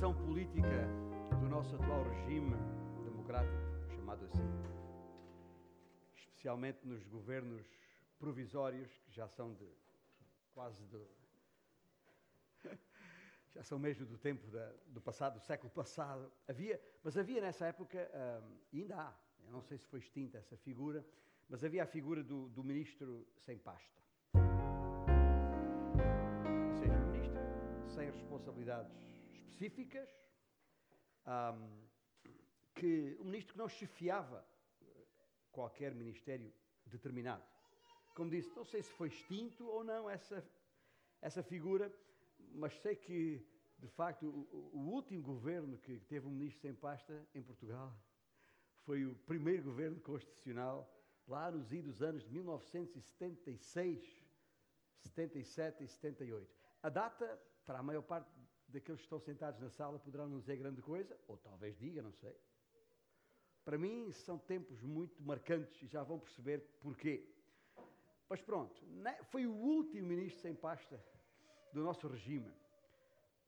situação política do nosso atual regime democrático, chamado assim, especialmente nos governos provisórios, que já são de quase do. já são mesmo do tempo da, do passado, do século passado. Havia, mas havia nessa época, um, e ainda há, eu não sei se foi extinta essa figura, mas havia a figura do, do ministro sem pasta. Ou seja, o ministro sem responsabilidades específicas, um, que o ministro que não chefiava qualquer ministério determinado. Como disse, não sei se foi extinto ou não essa, essa figura, mas sei que, de facto, o, o último governo que teve um ministro sem pasta em Portugal foi o primeiro governo constitucional, lá nos idos anos de 1976, 77 e 78. A data, para a maior parte daqueles que estão sentados na sala, poderão não dizer grande coisa, ou talvez diga, não sei. Para mim, são tempos muito marcantes e já vão perceber porquê. Mas pronto, né, foi o último ministro sem pasta do nosso regime,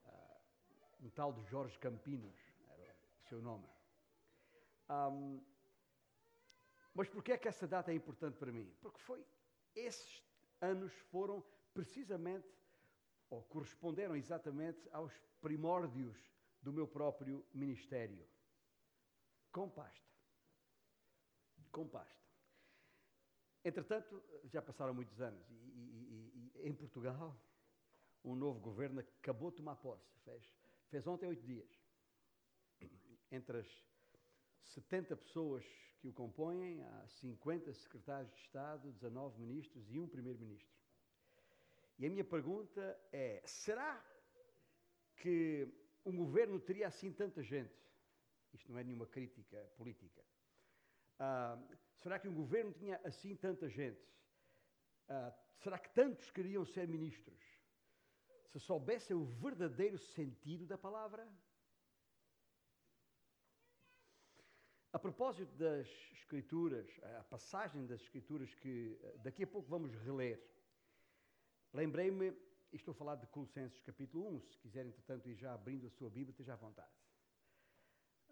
uh, um tal de Jorge Campinos, era o seu nome. Um, mas porquê é que essa data é importante para mim? Porque foi, esses anos foram precisamente, ou corresponderam exatamente aos primórdios do meu próprio ministério. Com pasta. Com pasta. Entretanto, já passaram muitos anos e, e, e, em Portugal, um novo governo acabou de tomar posse. Fez, fez ontem oito dias. Entre as 70 pessoas que o compõem, há 50 secretários de Estado, 19 ministros e um primeiro-ministro. E a minha pergunta é: será que um governo teria assim tanta gente? Isto não é nenhuma crítica política. Uh, será que um governo tinha assim tanta gente? Uh, será que tantos queriam ser ministros? Se soubessem o verdadeiro sentido da palavra? A propósito das Escrituras, a passagem das Escrituras que eh, daqui a pouco vamos reler, lembrei-me, estou a falar de Colossenses capítulo 1, se quiser, entretanto, ir já abrindo a sua Bíblia, esteja à vontade.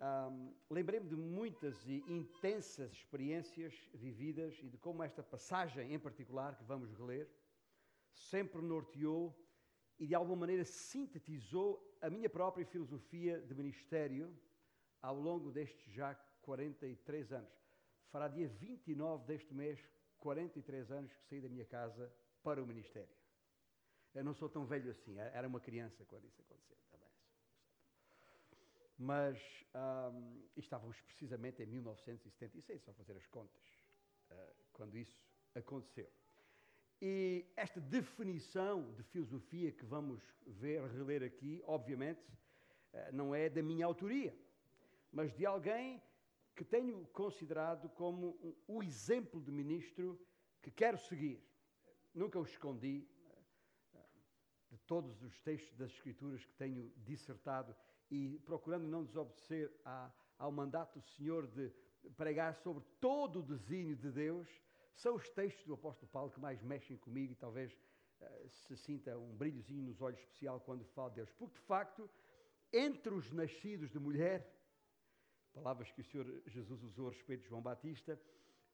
Um, lembrei-me de muitas e intensas experiências vividas e de como esta passagem em particular, que vamos reler, sempre norteou e de alguma maneira sintetizou a minha própria filosofia de ministério ao longo destes já 43 anos. Fará dia 29 deste mês, 43 anos que saí da minha casa para o ministério. Eu não sou tão velho assim, era uma criança quando isso aconteceu também. Mas um, estávamos precisamente em 1976, só fazer as contas, uh, quando isso aconteceu. E esta definição de filosofia que vamos ver, reler aqui, obviamente, uh, não é da minha autoria, mas de alguém que tenho considerado como o exemplo de ministro que quero seguir. Nunca o escondi eh, de todos os textos das Escrituras que tenho dissertado e procurando não desobedecer ao mandato do Senhor de pregar sobre todo o desígnio de Deus, são os textos do apóstolo Paulo que mais mexem comigo e talvez uh, se sinta um brilhozinho nos olhos especial quando falo de Deus. Porque, de facto, entre os nascidos de mulher, palavras que o Senhor Jesus usou a respeito de João Batista,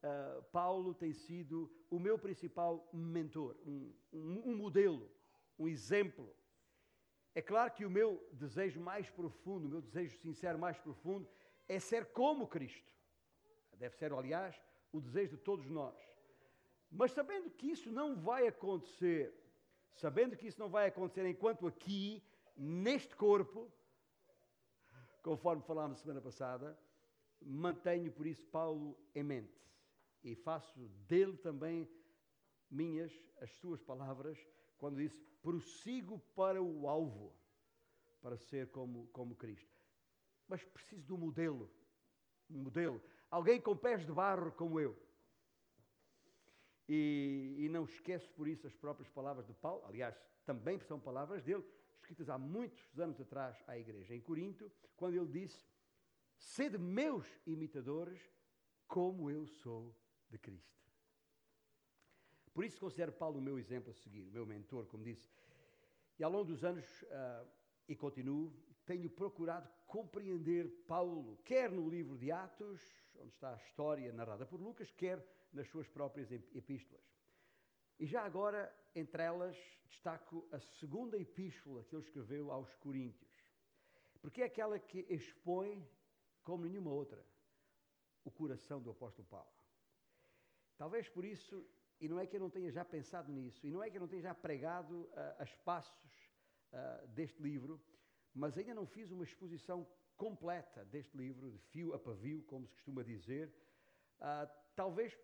uh, Paulo tem sido o meu principal mentor, um, um, um, modelo, um exemplo. É claro que o meu desejo mais profundo, o meu desejo sincero mais profundo, é ser como Cristo. Deve ser, aliás, o desejo de todos nós. Mas sabendo que isso não vai acontecer, sabendo que isso não vai acontecer enquanto aqui, neste corpo, conforme falámos semana passada, mantenho por isso Paulo em mente e faço dele também minhas, as suas palavras, quando disse: prossigo para o alvo, para ser como, como Cristo. Mas preciso de um modelo, um modelo, alguém com pés de barro como eu. E, e não esqueço por isso as próprias palavras de Paulo, aliás, também são palavras dele, escritas há muitos anos atrás à igreja em Corinto, quando ele disse: Sede meus imitadores, como eu sou de Cristo. Por isso considero Paulo o meu exemplo a seguir, o meu mentor, como disse. E ao longo dos anos, uh, e continuo, tenho procurado compreender Paulo, quer no livro de Atos, onde está a história narrada por Lucas, quer nas suas próprias epístolas. E já agora, entre elas, destaco a segunda epístola que ele escreveu aos Coríntios, porque é aquela que expõe, como nenhuma outra, o coração do apóstolo Paulo. Talvez por isso, e não é que eu não tenha já pensado nisso, e não é que eu não tenha já pregado uh, a espaços uh, deste livro, mas ainda não fiz uma exposição completa deste livro, de fio a pavio, como se costuma dizer. Uh, talvez,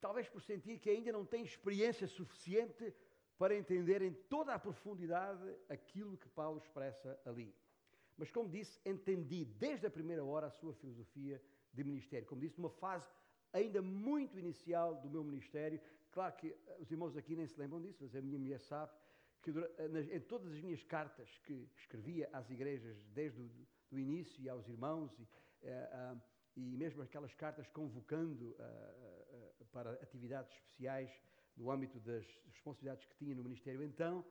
talvez por sentir que ainda não tenho experiência suficiente para entender em toda a profundidade aquilo que Paulo expressa ali. Mas, como disse, entendi desde a primeira hora a sua filosofia de ministério. Como disse, numa fase ainda muito inicial do meu ministério. Claro que eh, os irmãos aqui nem se lembram disso, mas a minha mulher sabe que eh, em todas as minhas cartas que escrevia às igrejas desde o início e aos irmãos e, uh, uh, e mesmo aquelas cartas convocando uh, para atividades especiais no âmbito das responsabilidades que tinha no ministério, então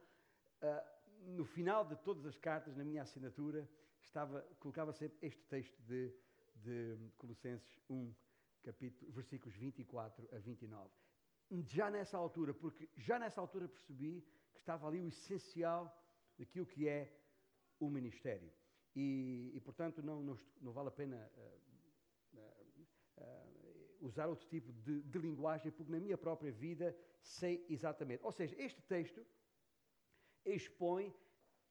no final de todas as cartas na minha assinatura estava colocava sempre este texto de, de Colossenses 1 capítulo versículos 24 a 29 já nessa altura porque já nessa altura percebi estava ali o essencial daquilo que é o ministério. E, e portanto, não, não, não, vale a pena uh, uh, uh, usar outro tipo de, de linguagem, porque na minha própria vida sei exatamente. Ou seja, este texto expõe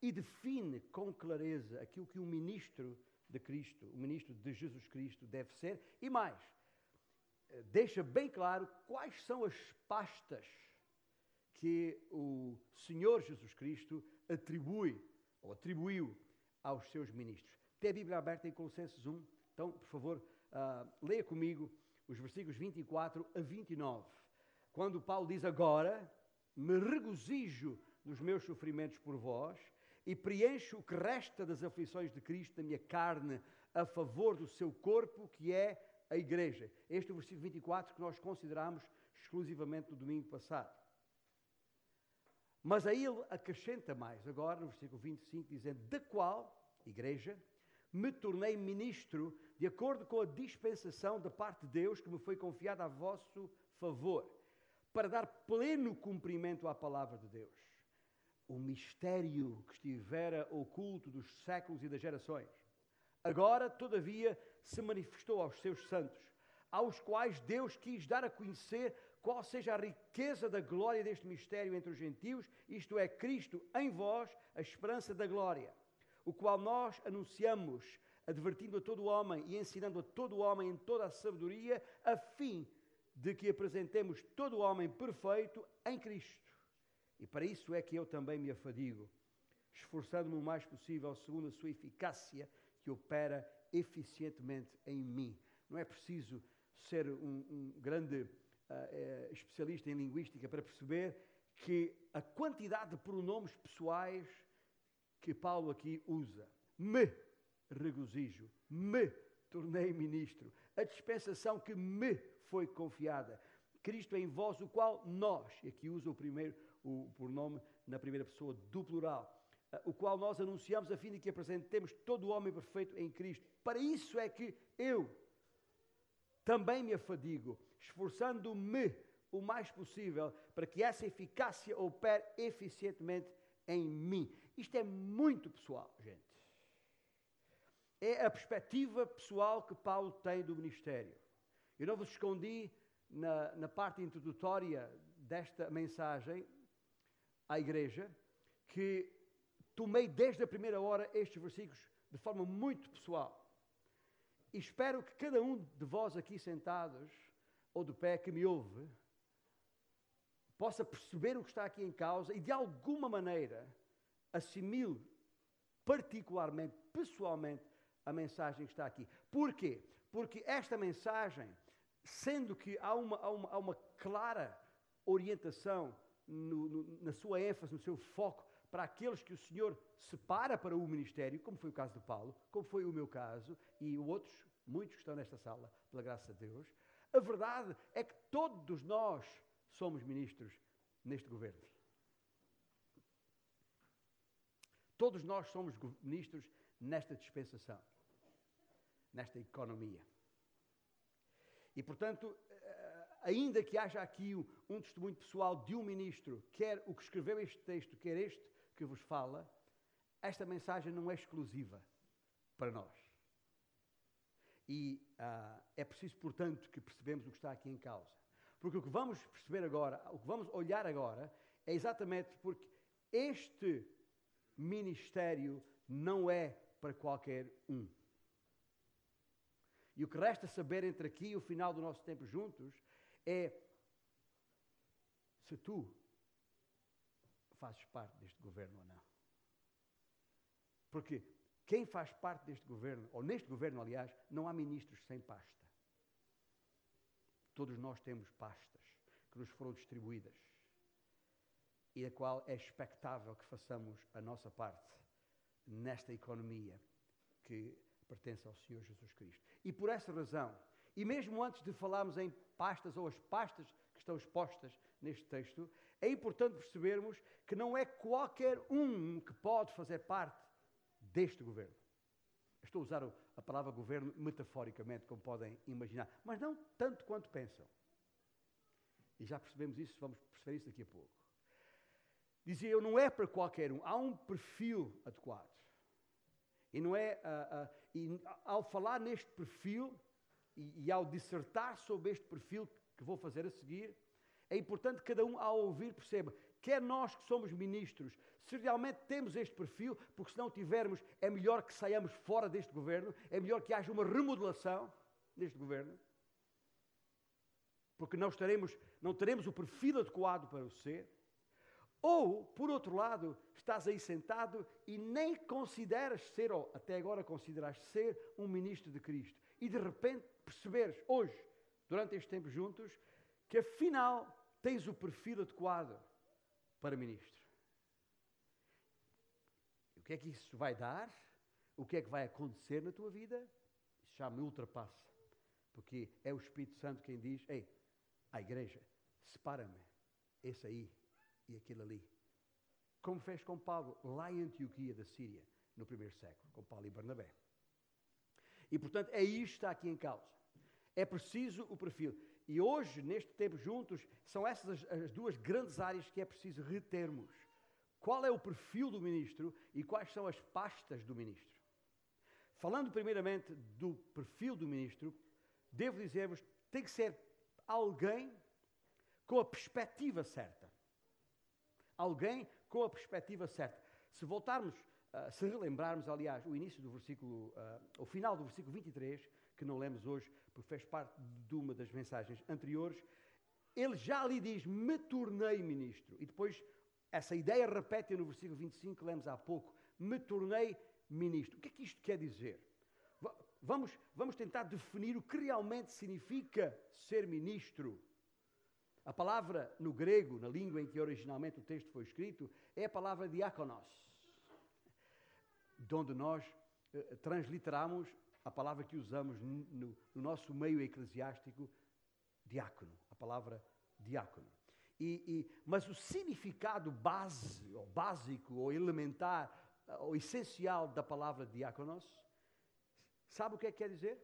e define com clareza aquilo que o ministro de Cristo, o ministro de Jesus Cristo deve ser, e mais, deixa bem claro quais são as pastas que o Senhor Jesus Cristo atribui, ou atribuiu, aos seus ministros. Tem a Bíblia aberta em Colossenses 1, então, por favor, uh, leia comigo os versículos 24 a 29. Quando Paulo diz agora, me regozijo nos meus sofrimentos por vós e preencho o que resta das aflições de Cristo na minha carne a favor do seu corpo, que é a igreja. Este é o versículo 24 que nós consideramos exclusivamente no domingo passado. Mas aí ele acrescenta mais, agora no versículo 25, dizendo: Da qual, igreja, me tornei ministro de acordo com a dispensação da parte de Deus que me foi confiada a vosso favor, para dar pleno cumprimento à palavra de Deus. O mistério que estivera oculto dos séculos e das gerações, agora, todavia, se manifestou aos seus santos, aos quais Deus quis dar a conhecer qual seja a riqueza da glória deste mistério entre os gentios, isto é, Cristo em vós, a esperança da glória, o qual nós anunciamos, advertindo a todo homem e ensinando a todo homem em toda a sabedoria, a fim de que apresentemos todo homem perfeito em Cristo. E para isso é que eu também me afadigo, esforçando-me o mais possível, segundo a sua eficácia, que opera eficientemente em mim. Não é preciso ser um, um grande uh, especialista em linguística para perceber que a quantidade de pronomes pessoais que Paulo aqui usa, me regozijo, me tornei ministro, a dispensação que me foi confiada, Cristo em vós, o qual nós, e aqui usa o primeiro o pronome na primeira pessoa do plural, o qual nós anunciamos a fim de que apresentemos todo o homem perfeito em Cristo. Para isso é que eu também me afadigo, esforçando-me o mais possível para que essa eficácia opere eficientemente em mim. Isto é muito pessoal, gente. É a perspectiva pessoal que Paulo tem do ministério. Eu não vos escondi na, na parte introdutória desta mensagem à igreja que tomei desde a primeira hora estes versículos de forma muito pessoal. E espero que cada um de vós aqui sentados ou de pé que me ouve, possa perceber o que está aqui em causa e de alguma maneira assimile particularmente, pessoalmente, a mensagem que está aqui. Porquê? Porque esta mensagem, sendo que há uma, há uma, há uma clara orientação no, no, na sua ênfase, no seu foco, para aqueles que o Senhor separa para o ministério, como foi o caso de Paulo, como foi o meu caso, e outros, muitos que estão nesta sala, pela graça de Deus, a verdade é que todos nós somos ministros neste governo. Todos nós somos ministros nesta dispensação, nesta economia. E, portanto, eh, ainda que haja aqui um testemunho pessoal de um ministro, quer o que escreveu este texto, quer este que vos fala, esta mensagem não é exclusiva para nós. E uh, é preciso, portanto, que percebemos o que está aqui em causa. Porque o que vamos perceber agora, o que vamos olhar agora, é exatamente porque este ministério não é para qualquer um. E o que resta saber entre aqui e o final do nosso tempo juntos é se tu fazes parte deste governo ou não. Porque quem faz parte deste governo, ou neste governo, aliás, não há ministros sem pasta. Todos nós temos pastas que nos foram distribuídas e a qual é expectável que façamos a nossa parte nesta economia que pertence ao Senhor Jesus Cristo. E por essa razão, e mesmo antes de falarmos em pastas ou as pastas que estão expostas neste texto, é importante percebermos que não é qualquer um que pode fazer parte deste governo. Estou a usar a palavra governo metaforicamente, como podem imaginar, mas não tanto quanto pensam. E já percebemos isso, vamos perceber isso daqui a pouco. Dizia eu, não é para qualquer um, há um perfil adequado. E não é, uh, uh, e ao falar neste perfil e, e ao dissertar sobre este perfil que vou fazer a seguir, é importante que cada um, ao ouvir, perceba, quer nós que somos ministros, se realmente temos este perfil, porque se não tivermos, é melhor que saiamos fora deste governo, é melhor que haja uma remodelação neste governo, porque não, estaremos, não teremos o perfil adequado para o ser. Ou, por outro lado, estás aí sentado e nem consideras ser, ou até agora consideras ser, um ministro de Cristo. E de repente perceberes, hoje, durante este tempo juntos, que afinal tens o perfil adequado para ministro. O que é que isso vai dar? O que é que vai acontecer na tua vida? Isso já me ultrapassa. Porque é o Espírito Santo quem diz: Ei, a igreja, separa-me, esse aí e aquele ali. Como fez com Paulo lá em Antioquia da Síria, no primeiro século, com Paulo e Barnabé. E portanto, é isto que está aqui em causa. É preciso o perfil. E hoje, neste tempo juntos, são essas as, as duas grandes áreas que é preciso retermos. Qual é o perfil do ministro e quais são as pastas do ministro? Falando primeiramente do perfil do ministro, devo dizer-vos, tem que ser alguém com a perspectiva certa. Alguém com a perspectiva certa. Se voltarmos, uh, se relembrarmos, aliás, o início do versículo, uh, o final do versículo 23, que não lemos hoje, porque fez parte de uma das mensagens anteriores, ele já lhe diz: Me tornei ministro. E depois, essa ideia repete no versículo 25 que lemos há pouco: Me tornei ministro. O que é que isto quer dizer? Vamos, vamos tentar definir o que realmente significa ser ministro. A palavra no grego, na língua em que originalmente o texto foi escrito, é a palavra diáconos, de onde nós eh, transliteramos a palavra que usamos no, no, nosso meio eclesiástico, diácono, a palavra diácono. E, e, mas o significado base, ou básico, ou elementar, ou essencial da palavra diáconos, sabe o que é que quer dizer?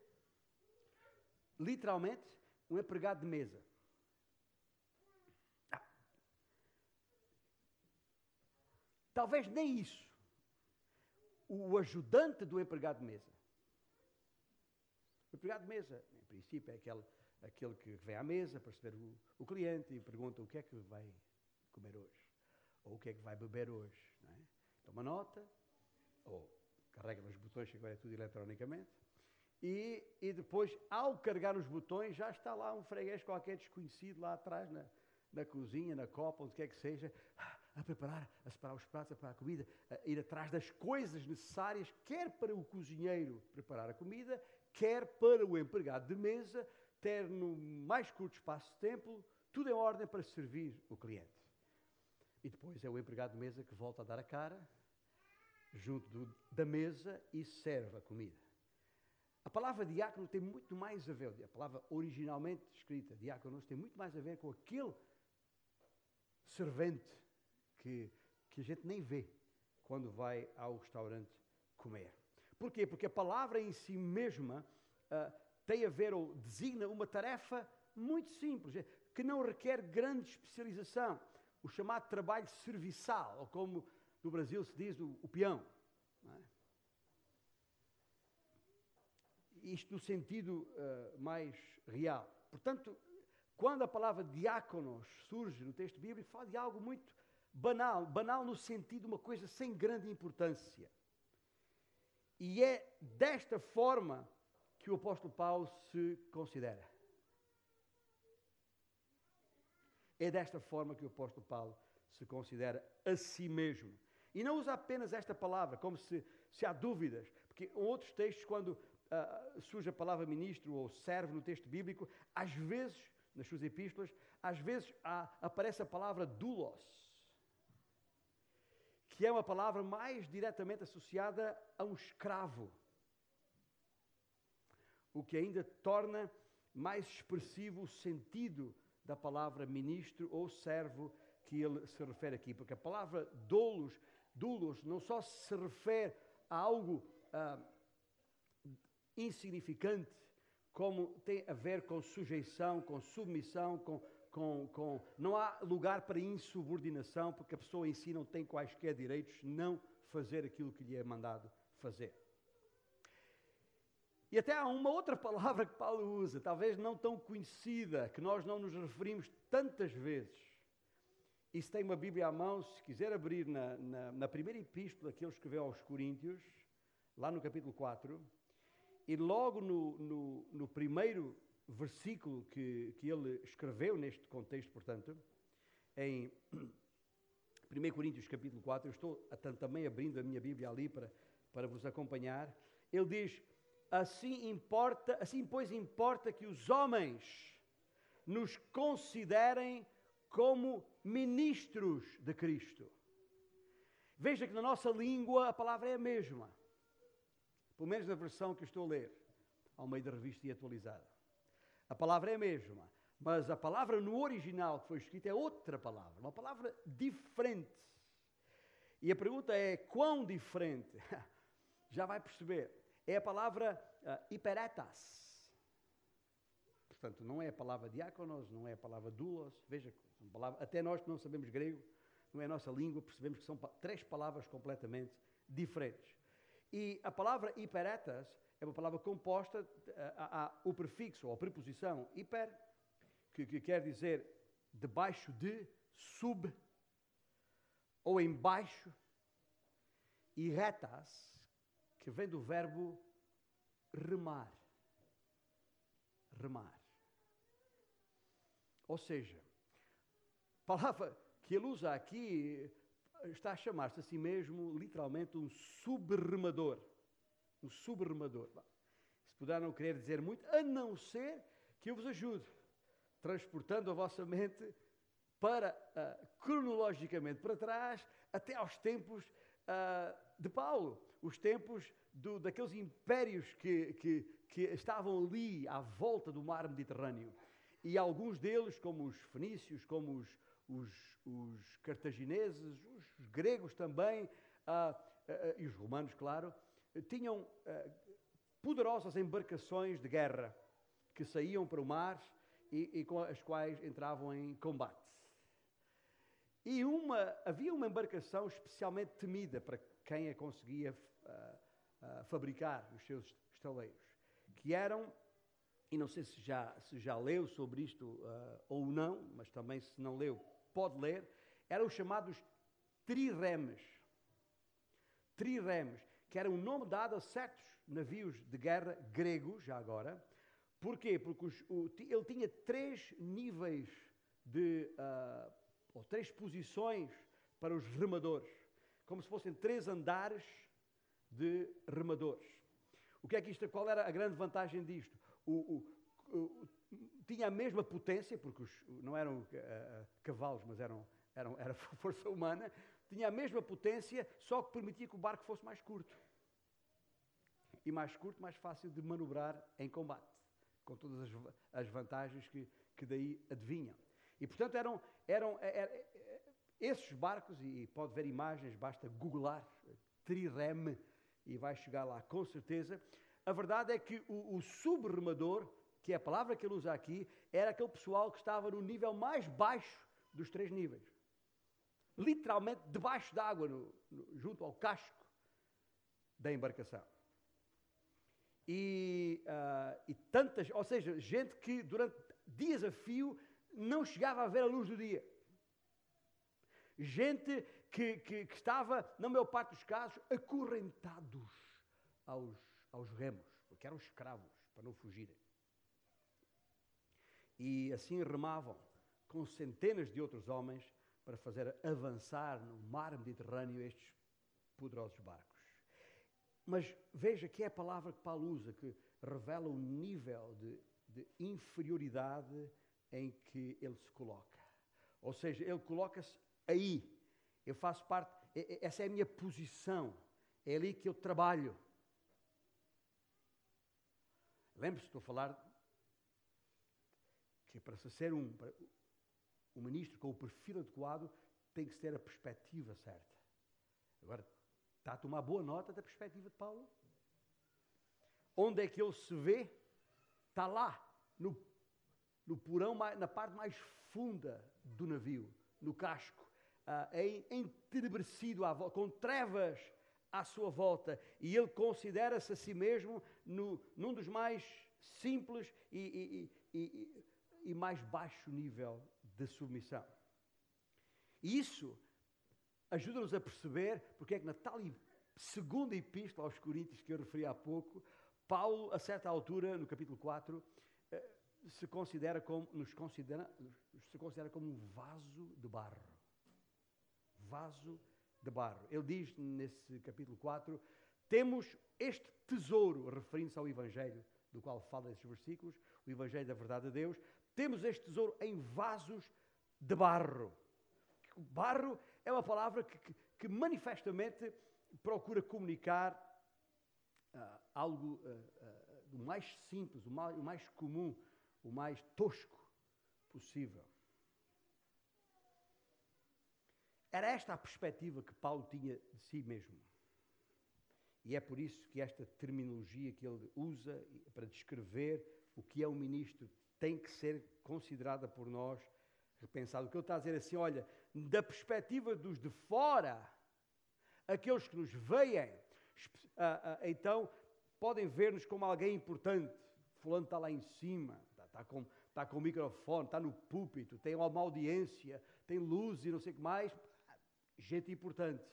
Literalmente, um empregado de mesa. Ah. Talvez nem isso. O ajudante do empregado de mesa. Empregado de mesa, em princípio, é aquele, aquele que vem à mesa para receber o, o, cliente e pergunta o que é que vai comer hoje, ou o que é que vai beber hoje. Não é? Toma nota, ou carrega nos botões, que agora é tudo eletronicamente, e, e depois, ao carregar os botões, já está lá um freguês qualquer desconhecido lá atrás na, na cozinha, na copa, onde quer que seja, a preparar, a separar os pratos, a preparar a comida, a ir atrás das coisas necessárias, quer para o cozinheiro preparar a comida, quer para o empregado de mesa ter no mais curto espaço de tempo tudo em ordem para servir o cliente. E depois é o empregado de mesa que volta a dar a cara junto do, da mesa e serve a comida. A palavra diácono tem muito mais a ver, a palavra originalmente escrita, diáconos, tem muito mais a ver com aquele servente que, que a gente nem vê quando vai ao restaurante comer. Porquê? Porque a palavra em si mesma uh, tem a ver ou designa uma tarefa muito simples, que não requer grande especialização. O chamado trabalho serviçal, ou como no Brasil se diz, o, o peão. É? Isto no sentido uh, mais real. Portanto, quando a palavra diáconos surge no texto bíblico, fala de algo muito banal, banal no sentido de uma coisa sem grande importância. E é desta forma que o apóstolo Paulo se considera. É desta forma que o apóstolo Paulo se considera a si mesmo. E não usa apenas esta palavra, como se, se há dúvidas, porque em outros textos, quando uh, surge a palavra ministro ou servo no texto bíblico, às vezes, nas suas epístolas, às vezes há, aparece a palavra doulos, que é uma palavra mais diretamente associada a um escravo, o que ainda torna mais expressivo o sentido da palavra ministro ou servo que ele se refere aqui, porque a palavra doulos, doulos não só se refere a algo ah, insignificante, como tem a ver com sujeição, com submissão, com, com, com. Não há lugar para insubordinação, porque a pessoa em si não tem quaisquer direitos, não fazer aquilo que lhe é mandado fazer. E até há uma outra palavra que Paulo usa, talvez não tão conhecida, que nós não nos referimos tantas vezes. E se tem uma Bíblia à mão, se quiser abrir na, na, na primeira epístola que ele escreveu aos Coríntios, lá no capítulo 4, e logo no, no, no primeiro versículo que, que ele escreveu neste contexto, portanto, em 1 Coríntios capítulo 4, eu estou também abrindo a minha Bíblia ali para, para vos acompanhar, ele diz, assim importa, assim pois importa que os homens nos considerem como ministros de Cristo. Veja que na nossa língua a palavra é a mesma pelo menos na versão que estou a ler, ao meio da revista e atualizada. A palavra é a mesma, mas a palavra no original que foi escrita é outra palavra, uma palavra diferente. E a pergunta é: quão diferente? Já vai perceber. É a palavra uh, hiperetas. Portanto, não é a palavra diáconos, não é a palavra doulos. Veja, palavras, até nós que não sabemos grego, não é a nossa língua, percebemos que são três palavras completamente diferentes. E a palavra hiperetas é uma palavra composta, eh, há o prefixo ou a preposição hiper, que, que quer dizer debaixo de, sub, ou embaixo, e retas, que vem do verbo remar. Remar. Ou seja, a palavra que ele usa aqui está a chamar-se a si mesmo literalmente um subremador. Um subremador. Se puder não querer dizer muito, a não ser que eu vos ajude, transportando a vossa mente para, uh, cronologicamente para trás, até aos tempos uh, de Paulo, os tempos do, daqueles impérios que, que, que estavam ali à volta do mar Mediterrâneo. E alguns deles, como os fenícios, como os, os, os cartagineses, os gregos também, ah, ah, e os romanos, claro, tinham ah, poderosas embarcações de guerra que saíam para o mar e, e, com as quais entravam em combate. E uma, havia uma embarcação especialmente temida para quem a conseguia fabricar nos seus estaleiros, que eram e não sei se já, se já leu sobre isto uh, ou não, mas também se não leu, pode ler, eram os chamados triremes. Triremes, que era um nome dado a certos navios de guerra gregos, já agora. Porquê? Porque os, o, ele tinha três níveis de, uh, ou três posições para os remadores, como se fossem três andares de remadores. O que é que isto, qual era a grande vantagem disto? O, o, tinha a mesma potência, porque os, não eram uh, cavalos, mas eram, eram, era força humana, tinha a mesma potência, só que permitia que o barco fosse mais curto. E mais curto, mais fácil de manobrar em combate, com todas as, as vantagens que, que daí adivinham. E, portanto, eram, eram, era, Esses barcos, e pode ver imagens, basta googlar trireme e vai chegar lá com certeza. A verdade é que o, o subremador, que é a palavra que ele usa aqui, era aquele pessoal que estava no nível mais baixo dos três níveis. Literalmente debaixo d'água, junto ao casco da embarcação. E, uh, e tantas, ou seja, gente que durante dias a fio não chegava a ver a luz do dia. Gente que, que, que estava, na maior parte dos casos, acorrentados aos, aos remos, porque eram escravos, para não fugirem. E assim remavam com centenas de outros homens para fazer avançar no mar Mediterrâneo estes poderosos barcos. Mas veja que é a palavra que Paulo usa, que revela o nível de, de inferioridade em que ele se coloca. Ou seja, ele coloca-se aí. Eu faço parte, essa é a minha posição. É ali que eu trabalho. Lembre-se, estou a falar que para se ser um, um ministro com o perfil adequado tem que ter a perspectiva certa. Agora, Está a tomar boa nota da perspectiva de Paulo? Onde é que ele se vê? Está lá, no, no porão, na parte mais funda do navio, no casco, uh, entenebrecido, com trevas à sua volta. E ele considera-se a si mesmo no, num dos mais simples e, e, e, e mais baixo nível de submissão. E isso ajuda-nos a perceber porque é que na tal segunda epístola aos Coríntios que eu referi há pouco, Paulo, a certa altura, no capítulo 4, eh, se considera como, nos considera, se considera como um vaso de barro. Vaso de barro. Ele diz nesse capítulo 4: temos este tesouro, referindo-se ao Evangelho, do qual fala esses versículos, o Evangelho da verdade de Deus, temos este tesouro em vasos de barro. Barro é uma palavra que, que, que manifestamente procura comunicar uh, algo uh, uh, do mais simples, o mais, o mais comum, o mais tosco possível. Era esta a perspectiva que Paulo tinha de si mesmo. E é por isso que esta terminologia que ele usa para descrever o que é um ministro tem que ser considerada por nós repensada. O que ele está a dizer é assim: olha, da perspectiva dos de fora, aqueles que nos veem, então podem ver-nos como alguém importante. Fulano está lá em cima, está, está, com, está com o microfone, está no púlpito, tem uma audiência, tem luz e não sei o que mais. Gente importante.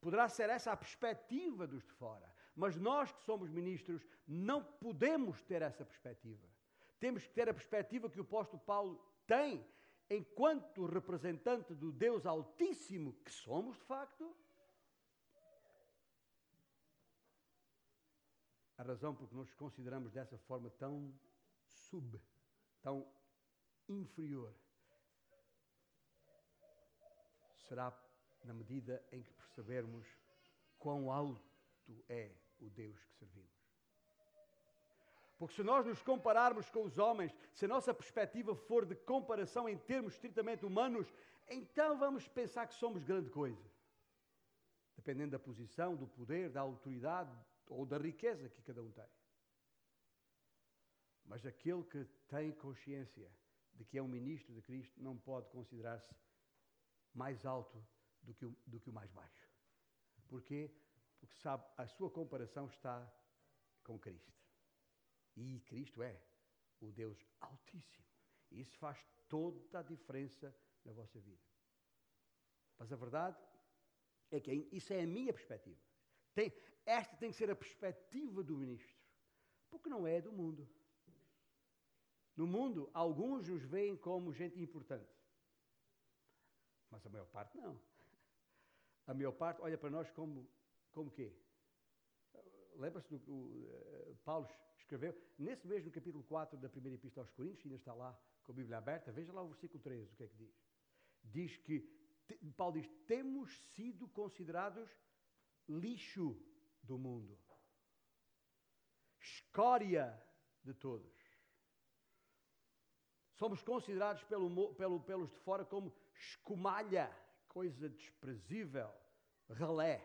Poderá ser essa a perspectiva dos de fora, mas nós que somos ministros não podemos ter essa perspectiva. Temos que ter a perspectiva que o apóstolo Paulo tem enquanto representante do Deus Altíssimo que somos de facto? A razão por que nos consideramos dessa forma tão sub, tão inferior, será na medida em que percebermos quão alto é o Deus que servimos. Porque se nós nos compararmos com os homens, se a nossa perspectiva for de comparação em termos estritamente humanos, então vamos pensar que somos grande coisa. Dependendo da posição, do poder, da autoridade ou da riqueza que cada um tem. Mas aquele que tem consciência de que é um ministro de Cristo não pode considerar-se mais alto do que, o, do que o mais baixo. Porquê? Porque sabe, a sua comparação está com Cristo. E Cristo é o Deus Altíssimo. Isso faz toda a diferença na vossa vida. Mas a verdade é que isso é a minha perspectiva. Tem, esta tem que ser a perspectiva do ministro, porque não é do mundo. No mundo, alguns nos veem como gente importante, mas a maior parte não. A maior parte olha para nós como, como quê? Lembra-se do uh, Paulo escreveu, nesse mesmo capítulo 4 da primeira epístola aos Coríntios, ainda está lá com a Bíblia aberta, veja lá o versículo 13, o que é que diz. Diz que, Paulo diz, temos sido considerados lixo do mundo, escória de todos. Somos considerados pelo, pelo, pelos de fora como escumalha, coisa desprezível, relé.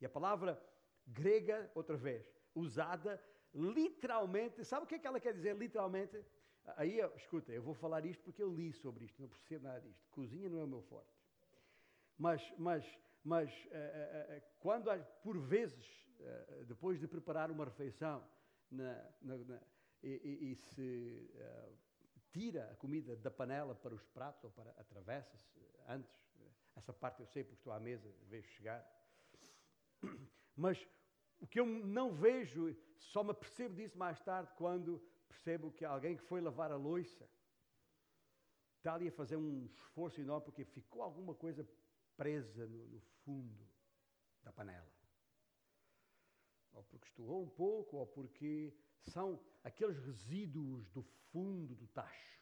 E a palavra grega, outra vez, usada literalmente, sabe o que é que ela quer dizer literalmente? Aí, escuta, eu vou falar isto porque eu li sobre isto, não percebo nada disto. Cozinha não é o meu forte. Mas, mas, mas uh, uh, quando, por vezes, uh, depois de preparar uma refeição na, na, na, e, e, se tira a comida da panela para os pratos ou para atravessa-se antes, essa parte eu sei porque estou à mesa, vejo chegar. Mas o que eu não vejo, só me percebo disso mais tarde quando percebo que alguém que foi lavar a louça está ali a fazer um esforço enorme porque ficou alguma coisa presa no, no fundo da panela. Ou porque estourou um pouco, ou porque são aqueles resíduos do fundo do tacho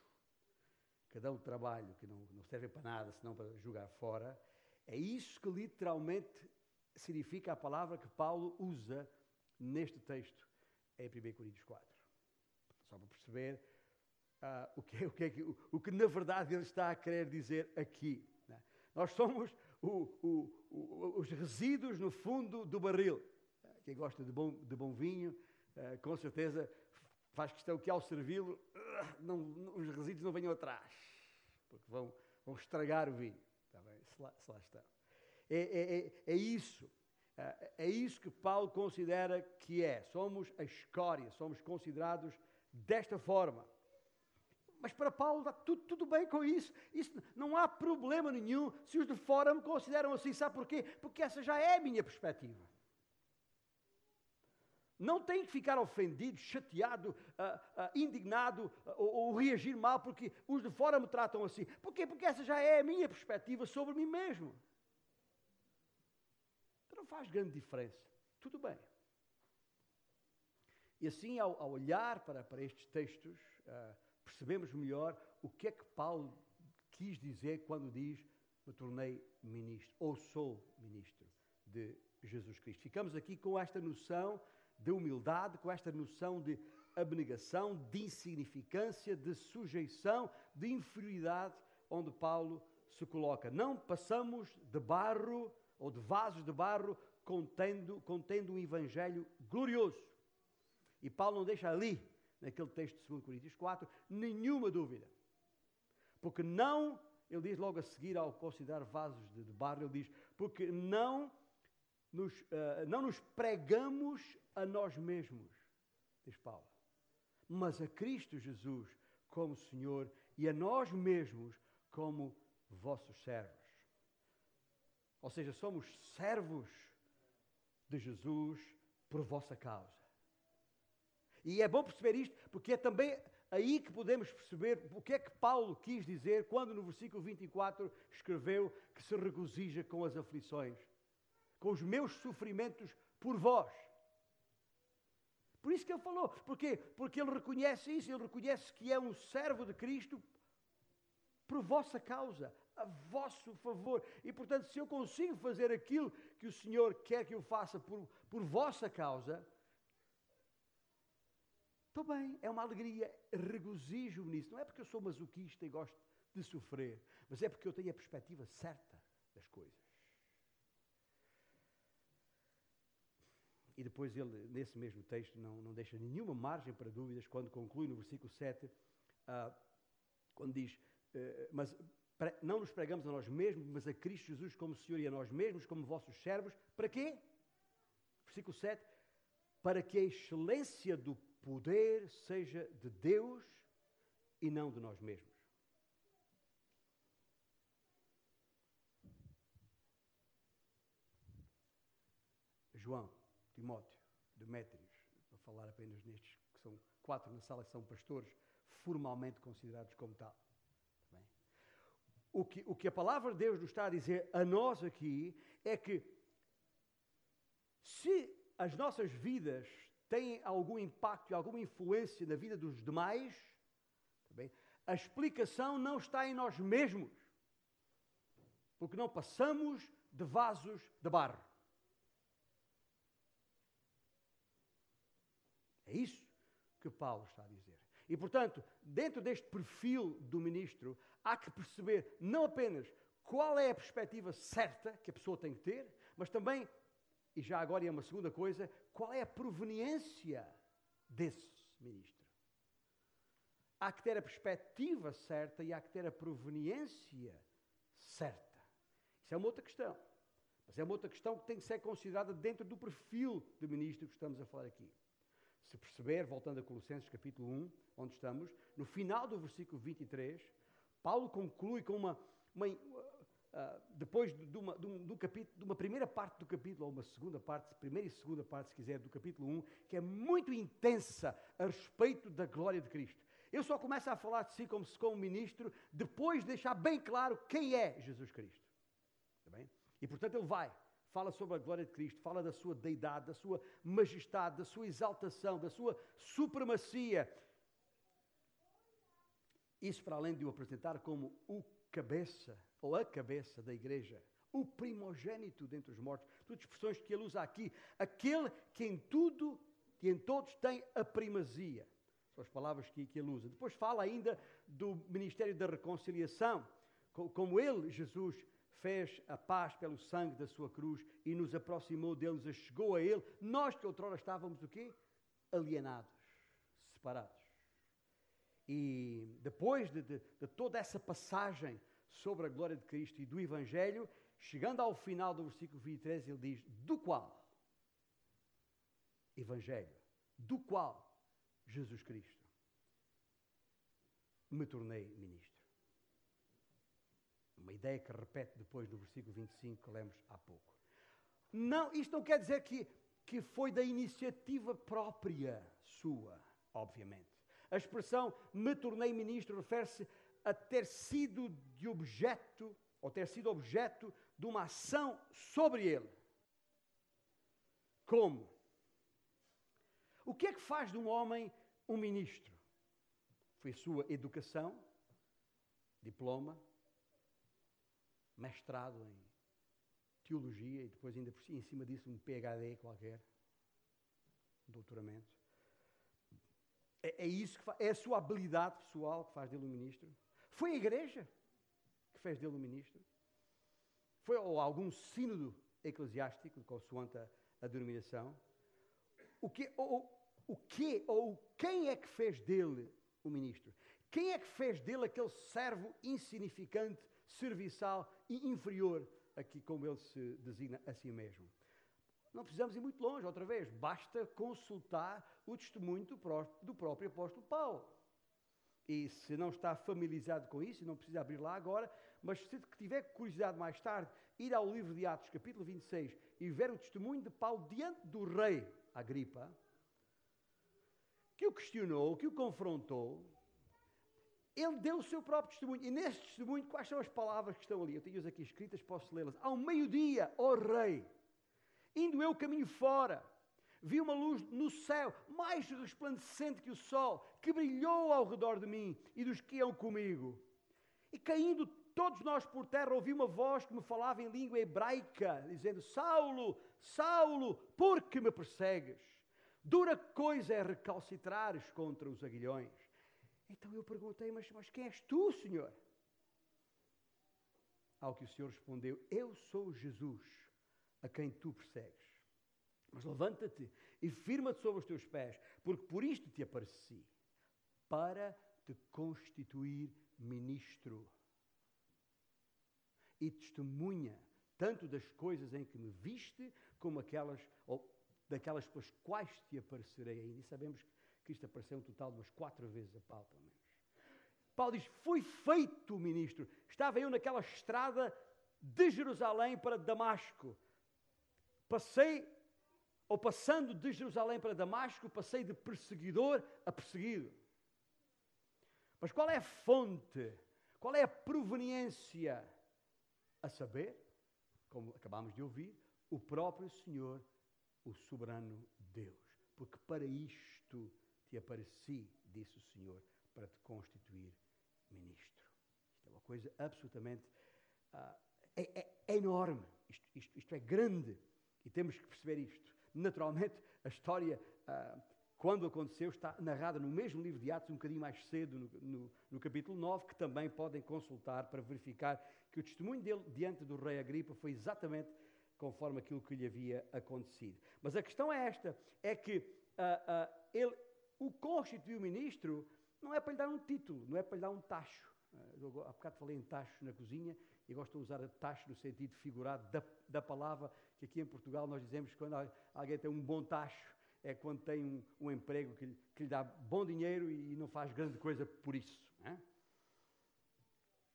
que dão trabalho, que não, não servem para nada senão para jogar fora. É isso que literalmente significa a palavra que Paulo usa neste texto em 1 Coríntios 4. Só para perceber uh, o, que, o, que, o, o, que na verdade ele está a querer dizer aqui. Né? Nós somos o, os resíduos no fundo do barril. Quem gosta de bom, de bom vinho, uh, com certeza faz questão que ao servi-lo, uh, os resíduos não venham atrás, porque vão, vão estragar o vinho. Está bem? Se lá, se lá estão. É, é, é, é isso. É, é isso que Paulo considera que é. Somos a escória, somos considerados desta forma. Mas para Paulo está tudo, tudo bem com isso. isso. Não há problema nenhum se os de fora me consideram assim. Sabe porquê? Porque essa já é a minha perspectiva. Não tem que ficar ofendido, chateado, uh, uh, indignado uh, ou, ou, reagir mal porque os de fora me tratam assim. Porquê? Porque essa já é a minha perspectiva sobre mim mesmo. Não faz grande diferença. Tudo bem. E assim, ao, ao olhar para, para estes textos, uh, percebemos melhor o que é que Paulo quis dizer quando diz: Me tornei ministro, ou sou ministro de Jesus Cristo. Ficamos aqui com esta noção de humildade, com esta noção de abnegação, de insignificância, de sujeição, de inferioridade, onde Paulo se coloca. Não passamos de barro ou de vasos de barro contendo, contendo um evangelho glorioso. E Paulo não deixa ali, naquele texto de 2 Coríntios 4, nenhuma dúvida. Porque não, ele diz logo a seguir, ao considerar vasos de, de barro, ele diz: porque não nos, uh, não nos pregamos a nós mesmos, diz Paulo, mas a Cristo Jesus como Senhor e a nós mesmos como vossos servos. Ou seja, somos servos de Jesus por vossa causa. E é bom perceber isto, porque é também aí que podemos perceber o que é que Paulo quis dizer quando no versículo 24 escreveu que se regozija com as aflições, com os meus sofrimentos por vós. Por isso que ele falou, porque porque ele reconhece isso, ele reconhece que é um servo de Cristo por vossa causa, a vosso favor. E portanto, se eu consigo fazer aquilo que o Senhor quer que eu faça por, por vossa causa, Estou bem, é uma alegria, regozijo nisso. Não é porque eu sou masoquista e gosto de sofrer, mas é porque eu tenho a perspectiva certa das coisas. E depois ele, nesse mesmo texto, não, não deixa nenhuma margem para dúvidas quando conclui no versículo 7, uh, ah, quando diz, uh, mas não nos pregamos a nós mesmos, mas a Cristo Jesus como Senhor e a nós mesmos como vossos servos. Para quê? Versículo 7, para que a excelência do poder seja de Deus e não de nós mesmos. João, Timóteo, Demétrios, para falar apenas nestes, que são quatro na sala, que são pastores, formalmente considerados como tal. O que, o que a palavra de Deus nos está a dizer a nós aqui é que se as nossas vidas têm algum impacto e alguma influência na vida dos demais, tá a explicação não está em nós mesmos, porque não passamos de vasos de barro. É isso que Paulo está a dizer. E, portanto, dentro deste perfil do ministro, há que perceber não apenas qual é a perspectiva certa que a pessoa tem que ter, mas também, e já agora é uma segunda coisa, qual é a proveniência desse ministro. Há que ter a perspectiva certa e há que ter a proveniência certa. Isso é uma outra questão. Mas é uma outra questão que tem que ser considerada dentro do perfil do ministro que estamos a falar aqui. Se perceber, voltando a Colossenses capítulo 1, onde estamos, no final do versículo 23, Paulo conclui com uma, uma uh, depois de uma, de, um, um capítulo, de uma primeira parte do capítulo, ou uma segunda parte, primeira e segunda parte, se quiser, do capítulo 1, que é muito intensa a respeito da glória de Cristo. Eu só começo a falar de si como se como ministro depois de deixar bem claro quem é Jesus Cristo. Está bem? E portanto ele vai, fala sobre a glória de Cristo, fala da sua deidade, da sua majestade, da sua exaltação, da sua supremacia. Isso para além de o apresentar como o cabeça, ou a cabeça da igreja, o primogênito dentre os mortos. Tudo expressões que ele usa aqui. Aquele que em tudo e em todos tem a primazia. São as palavras que, que ele usa. Depois fala ainda do ministério da reconciliação, como ele, Jesus, fez a paz pelo sangue da sua cruz e nos aproximou dele, nos chegou a ele, nós que outrora estávamos o quê? Alienados, separados. E depois de, de, de toda essa passagem sobre a glória de Cristo e do Evangelho, chegando ao final do versículo 23, ele diz: Do qual? Evangelho. Do qual? Jesus Cristo. Me tornei ministro. Uma ideia que repete depois no versículo 25 que lemos há pouco. Não, isto não quer dizer que, que foi da iniciativa própria sua, obviamente. A expressão me tornei ministro refere-se a ter sido de objeto, ou ter sido objeto de uma ação sobre ele. Como? O que é que faz de um homem um ministro? Foi a sua educação, diploma, mestrado em teologia e depois ainda por em cima disso um PhD qualquer, um doutoramento. É, é isso que é a sua habilidade pessoal que faz dele um ministro. Foi a igreja que fez dele um ministro. Foi ou algum sínodo eclesiástico, consoante a, a denominação. O que, ou, o que ou quem é que fez dele o ministro? Quem é que fez dele aquele servo insignificante, serviçal e inferior, aqui como ele se designa a si mesmo? Não precisamos ir muito longe, outra vez, basta consultar o testemunho do próprio apóstolo Paulo. E se não está familiarizado com isso, não precisa abrir lá agora, mas se tiver curiosidade mais tarde, ir ao livro de Atos, capítulo 26, e ver o testemunho de Paulo diante do rei Agripa, que o questionou, que o confrontou, ele deu o seu próprio testemunho. E nesse testemunho, quais são as palavras que estão ali? Eu tenho-as aqui escritas, posso lê-las. Ao meio-dia, ó rei, indo eu caminho fora, vi uma luz no céu, mais resplandecente que o sol, que brilhou ao redor de mim e dos que iam comigo. E caindo todos nós por terra, ouvi uma voz que me falava em língua hebraica, dizendo: Saulo, Saulo, por que me persegues? Dura coisa é recalcitrares contra os aguilhões. Então eu perguntei: Mas, mas quem és tu, Senhor? Ao que o Senhor respondeu: Eu sou Jesus, a quem tu persegues. Mas levanta-te e firma-te sobre os teus pés, porque por isto te apareci, para te constituir ministro e testemunha tanto das coisas em que me viste, como aquelas, ou daquelas pelas quais te aparecerei ainda. E sabemos que isto apareceu um total de umas quatro vezes a Paulo, pelo menos. Paulo diz: Fui feito ministro. Estava eu naquela estrada de Jerusalém para Damasco. Passei ou passando de Jerusalém para Damasco, passei de perseguidor a perseguido. Mas qual é a fonte? Qual é a proveniência? A saber, como acabamos de ouvir, o próprio Senhor, o soberano Deus. Porque para isto te apareci, disse o Senhor, para te constituir ministro. Isto é uma coisa absolutamente uh, é, é, é, enorme. Isto, isto, isto é grande e temos que perceber isto naturalmente, a história uh, quando aconteceu, está narrada no mesmo livro de Atos, um bocadinho mais cedo, no, no, no, capítulo 9, que também podem consultar para verificar que o testemunho dele diante do rei Agripa foi exatamente conforme aquilo que lhe havia acontecido. Mas a questão é esta: é que uh, ele o constituiu ministro não é para lhe dar um título, não é para lhe dar um tacho. Uh, há bocado falei em tacho na cozinha e gosto de usar tacho no sentido figurado da, da palavra, que aqui em Portugal nós dizemos que quando alguém tem um bom tacho é quando tem um, um emprego que, que, lhe dá bom dinheiro e, não faz grande coisa por isso. É?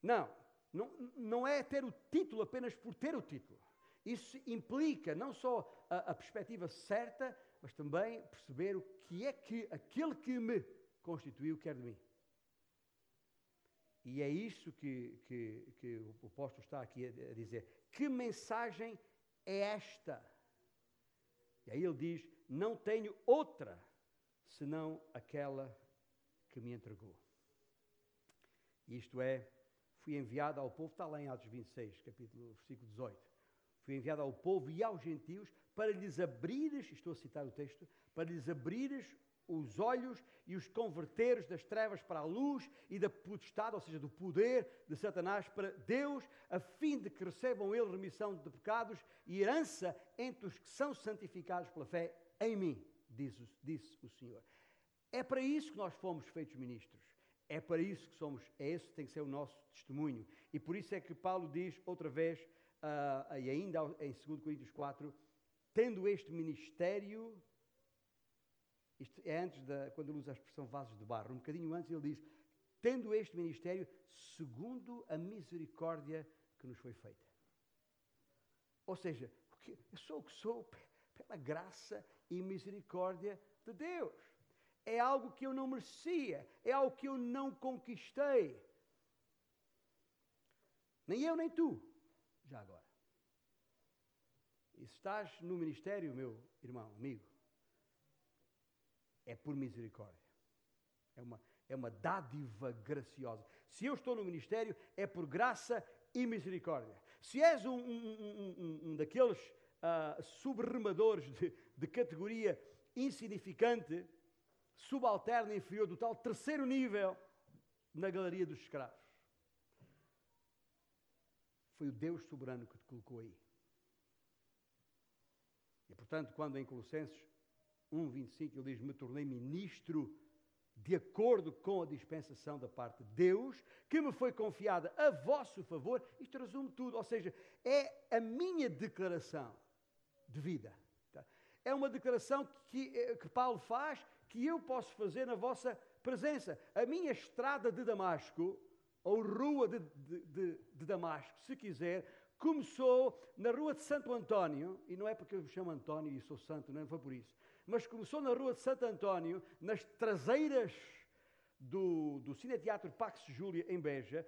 Não, não, não é ter o título apenas por ter o título. Isso implica não só a, a perspectiva certa, mas também perceber o que é que aquele que me constituiu quer de mim. E é isso que, que, que o apóstolo está aqui a, dizer. Que mensagem é esta? E aí ele diz: Não tenho outra senão aquela que me entregou. Isto é, fui enviado ao povo, está lá em Atos 26, capítulo, versículo 18. Fui enviado ao povo e aos gentios para lhes abrires, estou a citar o texto, para lhes abrires os olhos e os converteres das trevas para a luz e da potestade, ou seja, do poder de Satanás para Deus, a fim de que recebam eles remissão de pecados e herança entre os que são santificados pela fé em mim, diz, disse o Senhor. É para isso que nós fomos feitos ministros. É para isso que somos, é esse que tem que ser o nosso testemunho. E por isso é que Paulo diz outra vez, uh, e ainda em 2 Coríntios 4, tendo este ministério isto é antes da, quando ele usa a expressão vasos de barro. Um bocadinho antes ele diz: tendo este ministério segundo a misericórdia que nos foi feita. Ou seja, eu sou o que sou pela graça e misericórdia de Deus. É algo que eu não merecia, é algo que eu não conquistei. Nem eu, nem tu, já agora. E se estás no ministério, meu irmão, amigo, é por misericórdia. É uma, é uma dádiva graciosa. Se eu estou no ministério, é por graça e misericórdia. Se és um, um, um, um daqueles uh, subremadores de, de categoria insignificante, subalterno, inferior, do tal terceiro nível na galeria dos escravos. Foi o Deus soberano que te colocou aí. E portanto, quando em Colossenses 1,25, ele diz: Me tornei ministro de acordo com a dispensação da parte de Deus, que me foi confiada a vosso favor. Isto resume tudo, ou seja, é a minha declaração de vida. Tá? É uma declaração que, eh, que Paulo faz que eu posso fazer na vossa presença. A minha estrada de Damasco, ou rua de, de, de, Damasco, se quiser, começou na rua de Santo António, e não é porque eu me chamo António e sou santo, não foi por isso mas começou na rua de Santo António, nas traseiras do, do Cineteatro Pax Júlia, em Beja,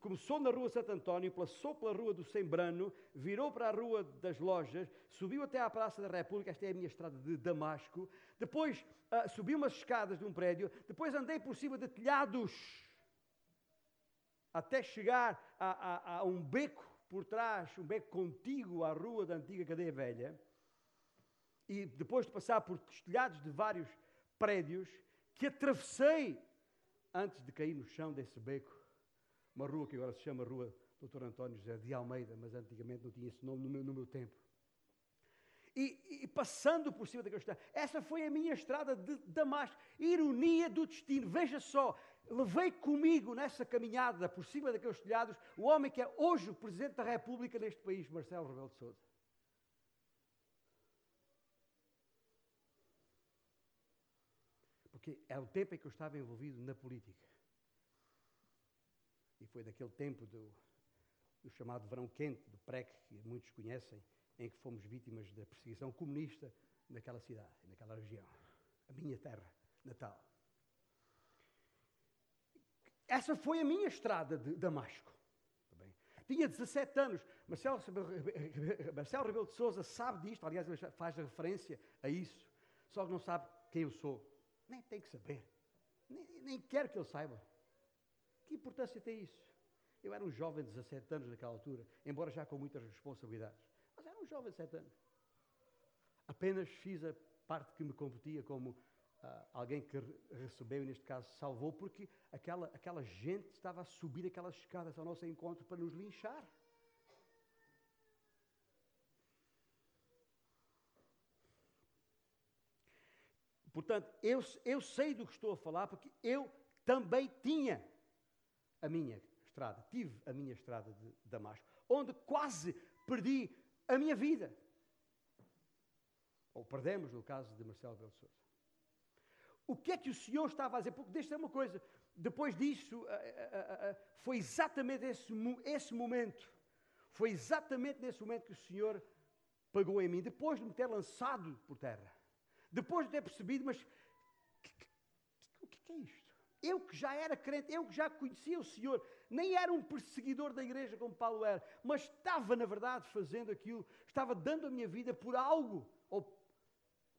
começou na rua Santo António, passou pela rua do Sembrano, virou para a rua das lojas, subiu até à Praça da República, esta é a minha estrada de Damasco, depois uh, subi umas escadas de um prédio, depois andei por cima de telhados, até chegar a, a, a um beco por trás, um beco contíguo à rua da antiga cadeia velha, e depois de passar por telhados de vários prédios, que atravessei antes de cair no chão desse beco, uma rua que agora se chama Rua Dr. António José de Almeida, mas antigamente não tinha esse nome no meu, no meu tempo. E, e, passando por cima daquela estrada, essa foi a minha estrada de Damasco. Ironia do destino. Veja só, levei comigo nessa caminhada por cima daqueles telhados o homem que é hoje o Presidente da República deste país, Marcelo Rebelo de Sousa. Porque é o tempo em que eu estava envolvido na política. E foi naquele tempo do, do chamado verão quente, do PREC, que muitos conhecem, em que fomos vítimas da perseguição comunista naquela cidade, naquela região. A minha terra natal. Essa foi a minha estrada de Damasco. Tinha 17 anos. Marcelo, Marcelo Rebelo de Souza sabe disto, aliás, ele faz referência a isso, só que não sabe quem eu sou. Nem tem que saber. Nem, nem quero que ele saiba. Que importância tem isso? Eu era um jovem de 17 anos naquela altura, embora já com muitas responsabilidades. Mas era um jovem de 17 anos. Apenas fiz a parte que me competia como uh, alguém que recebeu, neste caso salvou, porque aquela, aquela gente estava a subir aquelas escadas ao nosso encontro para nos linchar. Portanto, eu, eu sei do que estou a falar, porque eu também tinha a minha estrada, tive a minha estrada de Damasco, onde quase perdi a minha vida. Ou perdemos, no caso de Marcelo Belo Souza. O que é que o Senhor estava a dizer? Porque deixa uma coisa, depois disso, foi exatamente esse, esse momento, foi exatamente nesse momento que o Senhor pagou em mim, depois de me ter lançado por terra. Depois de ter percebido, mas o que, que é isto? Eu que já era crente, eu que já conhecia o Senhor, nem era um perseguidor da igreja como Paulo era, mas estava, na verdade, fazendo aquilo, estava dando a minha vida por algo ou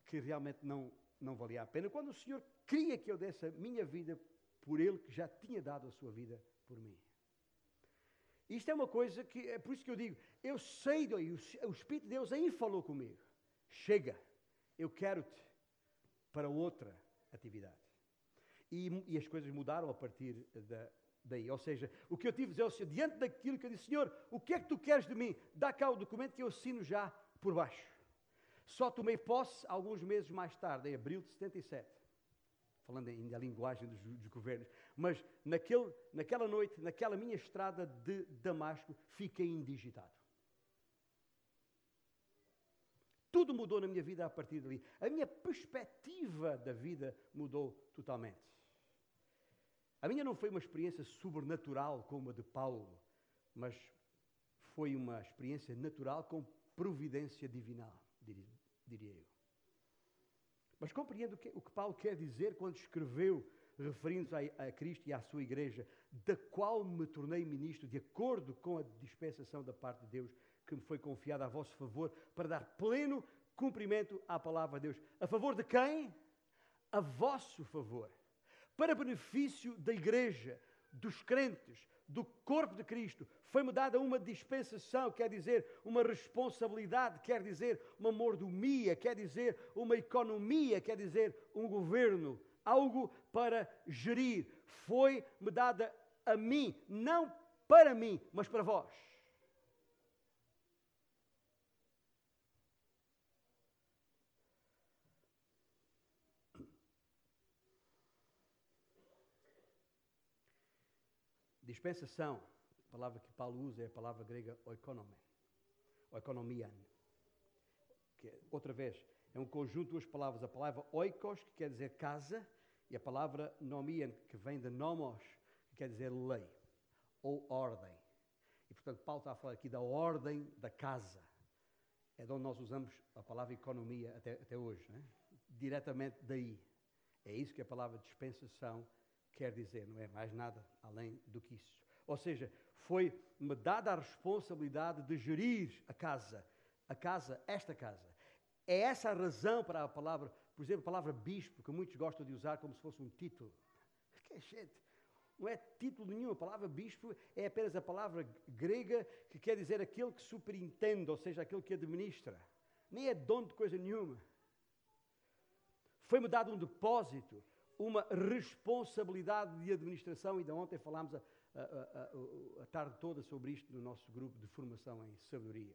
que realmente não, não valia a pena. Quando o Senhor queria que eu desse a minha vida por Ele que já tinha dado a sua vida por mim. Isto é uma coisa que, é por isso que eu digo, eu sei, o Espírito de Deus aí falou comigo. Chega eu quero-te para outra atividade. E, e, as coisas mudaram a partir da, daí. Ou seja, o que eu tive a dizer ao Senhor, diante daquilo que eu disse, Senhor, o que é que tu queres de mim? Dá cá o documento que eu assino já por baixo. Só tomei posse alguns meses mais tarde, em abril de 77. Falando ainda a linguagem dos, dos governos. Mas naquele, naquela noite, naquela minha estrada de Damasco, fiquei indigitado. Tudo mudou na minha vida a partir dali. A minha perspectiva da vida mudou totalmente. A minha não foi uma experiência sobrenatural como a de Paulo, mas foi uma experiência natural com providência divina, diria eu. Mas compreendo o que, o que Paulo quer dizer quando escreveu, referindo-se a, a Cristo e à sua igreja, da qual me tornei ministro, de acordo com a dispensação da parte de Deus, que me foi confiada a vosso favor para dar pleno cumprimento à palavra de Deus. A favor de quem? A vosso favor. Para benefício da igreja, dos crentes, do corpo de Cristo, foi-me dada uma dispensação, quer dizer, uma responsabilidade, quer dizer, uma mordomia, quer dizer, uma economia, quer dizer, um governo, algo para gerir. Foi-me dada a mim, não para mim, mas para vós. Dispensação, a palavra que Paulo usa é a palavra grega oikonomen, oikonomian, que é, outra vez, é um conjunto de duas palavras, a palavra oikos, que quer dizer casa, e a palavra nomian, que vem de nomos, que quer dizer lei, ou ordem. E, portanto, Paulo está a falar aqui da ordem da casa. É de onde nós usamos a palavra economia até, até hoje, né? diretamente daí. É isso que a palavra dispensação quer dizer, não é mais nada além do que isso. Ou seja, foi-me dada a responsabilidade de gerir a casa, a casa, esta casa. É essa a razão para a palavra, por exemplo, a palavra bispo, que muitos gostam de usar como se fosse um título. Que gente, não é título nenhum. A palavra bispo é apenas a palavra grega que quer dizer aquele que superintende, ou seja, aquele que administra. Nem é dono de coisa nenhuma. Foi-me dado um depósito uma responsabilidade de administração. Ainda ontem falámos a, a, a, a, tarde toda sobre isto no nosso grupo de formação em sabedoria.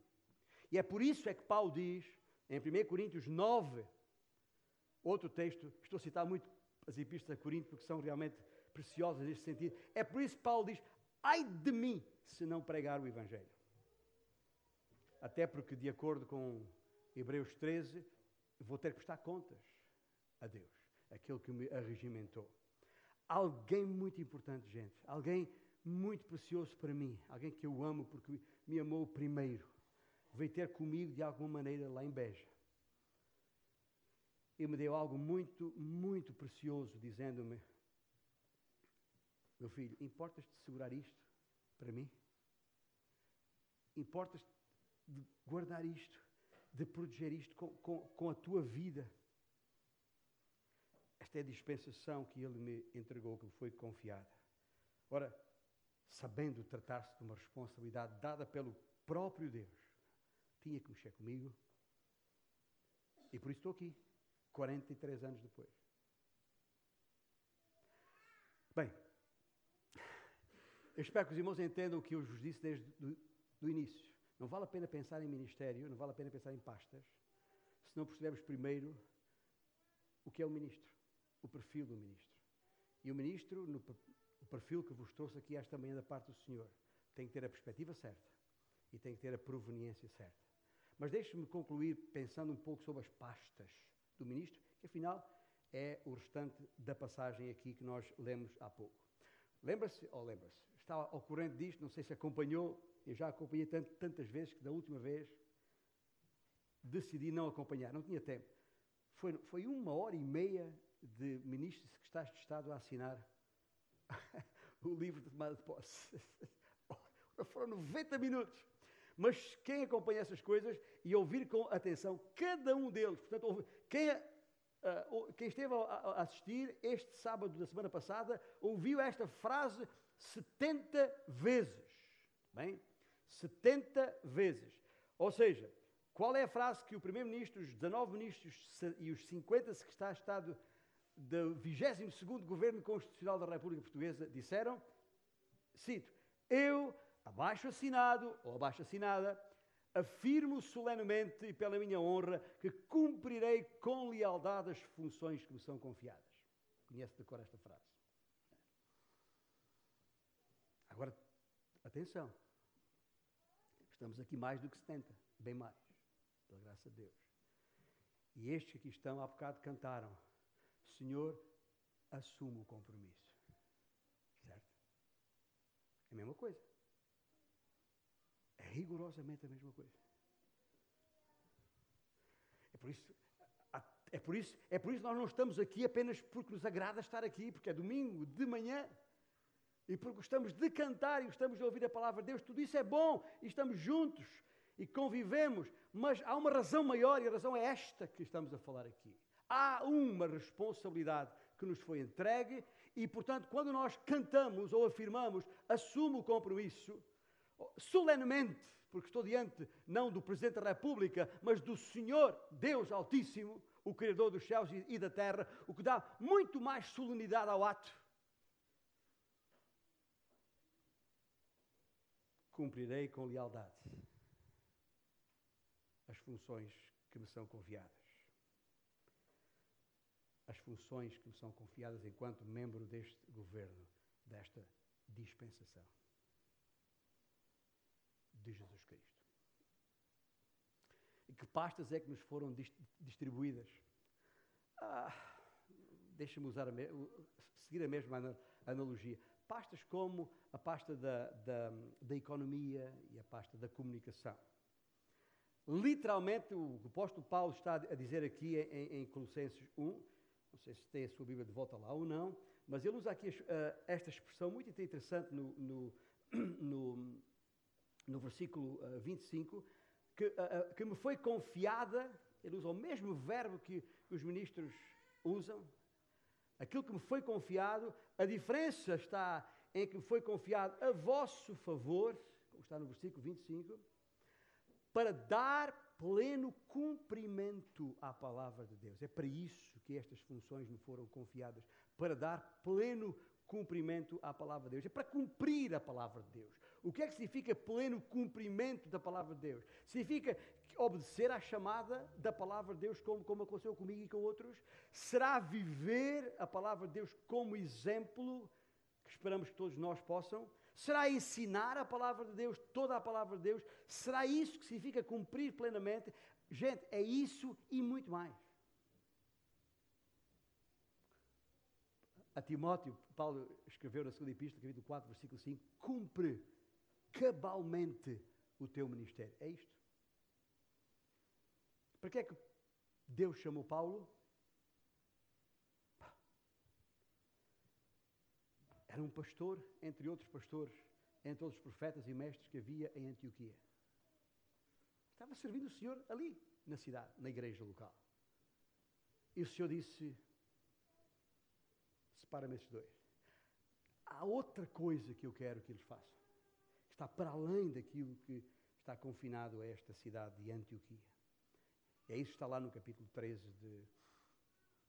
E é por isso é que Paulo diz, em 1 Coríntios 9, outro texto, estou a citar muito as epístolas a Corinto porque são realmente preciosas neste sentido. É por isso que Paulo diz: ai de mim se não pregar o Evangelho. Até porque, de acordo com Hebreus 13, vou ter que prestar contas a Deus aquele que me arregimentou. Alguém muito importante, gente. Alguém muito precioso para mim. Alguém que eu amo porque me amou primeiro. Veio ter comigo de alguma maneira lá em Beja. E me deu algo muito, muito precioso, dizendo-me: Meu filho, importas-te de segurar isto para mim? Importas-te de guardar isto, de proteger isto com, com, com a tua vida? Esta é a dispensação que ele me entregou, que me foi confiada. Ora, sabendo tratar-se de uma responsabilidade dada pelo próprio Deus, tinha que mexer comigo. E por isso estou aqui, 43 anos depois. Bem, eu espero que os irmãos entendam o que eu vos disse desde o início. Não vale a pena pensar em ministério, não vale a pena pensar em pastas, se não percebemos primeiro o que é o ministro, o perfil do ministro. E o ministro, no o perfil que vos trouxe aqui esta manhã da parte do Senhor, tem que ter a perspectiva certa e tem que ter a proveniência certa. Mas deixe-me concluir pensando um pouco sobre as pastas do ministro, que afinal é o restante da passagem aqui que nós lemos há pouco. Lembra-se, ou lembra-se, está ao corrente disto, não sei se acompanhou, eu já acompanhei tantas vezes que da última vez decidi não acompanhar, não tinha tempo. Foi, foi uma hora e meia de ministros que está de Estado a assinar o livro de tomada de posse. Foram 90 minutos. Mas quem acompanha essas coisas e ouvir com atenção cada um deles, portanto, quem, uh, quem esteve a, a assistir este sábado da semana passada, ouviu esta frase 70 vezes. Bem? 70 vezes. Ou seja, qual é a frase que o Primeiro-Ministro, os 19 ministros e os 50 secretários de Estado do 22º Governo Constitucional da República Portuguesa disseram, cito, eu, abaixo assinado ou abaixo assinada, afirmo solenemente e pela minha honra que cumprirei com lealdade as funções que me são confiadas. Conhece de cor esta frase. Agora, atenção. Estamos aqui mais do que 70, bem mais, pela graça de Deus. E estes que aqui estão, há bocado cantaram Senhor, assumo o compromisso. Certo? É a mesma coisa. É rigorosamente a mesma coisa. É por isso, é por isso, é por isso nós não estamos aqui apenas porque nos agrada estar aqui, porque é domingo de manhã, e porque gostamos de cantar e gostamos de ouvir a palavra de Deus, tudo isso é bom, e estamos juntos e convivemos, mas há uma razão maior e a razão é esta que estamos a falar aqui. Há uma responsabilidade que nos foi entregue e, portanto, quando nós cantamos ou afirmamos, assumo o compromisso, solenemente, porque estou diante não do Presidente da República, mas do Senhor Deus Altíssimo, o Criador dos céus e da terra, o que dá muito mais solenidade ao ato. Cumprirei com lealdade as funções que me são confiadas as funções que me são confiadas enquanto membro deste governo, desta dispensação de Jesus Cristo. E que pastas é que nos foram distribuídas? Ah, Deixa-me usar a seguir a mesma analogia. Pastas como a pasta da, da, da economia e a pasta da comunicação. Literalmente, o apóstolo Paulo está a dizer aqui em, em Colossenses 1, não sei se tem a sua Bíblia de volta lá ou não, mas ele usa aqui uh, esta expressão muito interessante no, no, no, no versículo uh, 25, que, uh, que me foi confiada, ele usa o mesmo verbo que os ministros usam, aquilo que me foi confiado, a diferença está em que me foi confiado a vosso favor, como está no versículo 25, para dar pleno cumprimento à palavra de Deus. É para isso que estas funções me foram confiadas, para dar pleno cumprimento à palavra de Deus. É para cumprir a palavra de Deus. O que é que significa pleno cumprimento da palavra de Deus? Significa obedecer à chamada da palavra de Deus, como, como aconteceu comigo e com outros? Será viver a palavra de Deus como exemplo, que esperamos que todos nós possam? Será ensinar a palavra de Deus, toda a palavra de Deus? Será isso que significa cumprir plenamente? Gente, é isso e muito mais. A Timóteo, Paulo escreveu na segunda epístola, capítulo 4, versículo 5, cumpre cabalmente o teu ministério. É isto. Para que é que Deus chamou Paulo? Era um pastor, entre outros pastores, entre outros profetas e mestres que havia em Antioquia. Estava servindo o Senhor ali, na cidade, na igreja local. E o Senhor disse: separa-me esses dois. Há outra coisa que eu quero que eles façam. Está para além daquilo que está confinado a esta cidade de Antioquia. É isso que está lá no capítulo 13 de,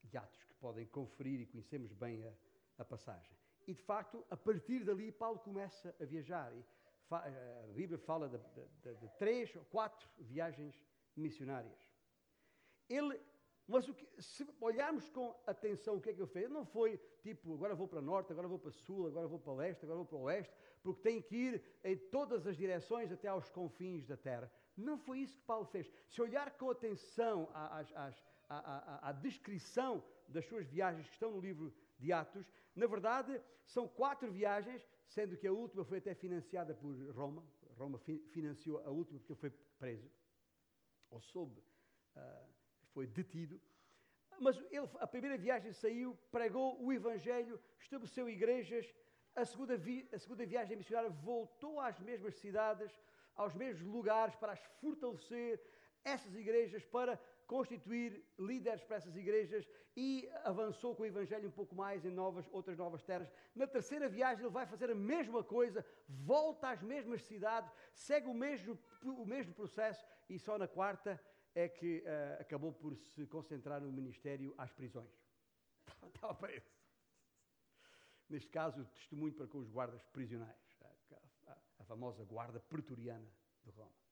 de Atos, que podem conferir e conhecemos bem a, a passagem. E, de facto, a partir dali, Paulo começa a viajar. E a Bíblia fala de, de, de três ou quatro viagens missionárias. Ele, mas que, se olharmos com atenção o que é que ele fez, não foi tipo, agora vou para norte, agora vou para sul, agora vou para leste, agora vou para oeste, porque tem que ir em todas as direções até aos confins da terra. Não foi isso que Paulo fez. Se olhar com atenção às, à, à, à descrição das suas viagens que estão no livro de Atos, na verdade, são quatro viagens, sendo que a última foi até financiada por Roma. Roma financiou a última porque foi preso, ou soube, uh, foi detido. Mas ele, a primeira viagem saiu, pregou o Evangelho, estabeleceu igrejas. A segunda, vi, a segunda viagem missionária voltou às mesmas cidades, aos mesmos lugares para as fortalecer, essas igrejas, para constituir líderes para essas igrejas e avançou com o Evangelho um pouco mais em novas, outras novas terras. Na terceira viagem ele vai fazer a mesma coisa, volta às mesmas cidades, segue o mesmo, o mesmo processo e só na quarta é que uh, acabou por se concentrar no ministério às prisões. Estava preso. Neste caso, testemunho para com os guardas prisionais, a famosa guarda pretoriana de Roma.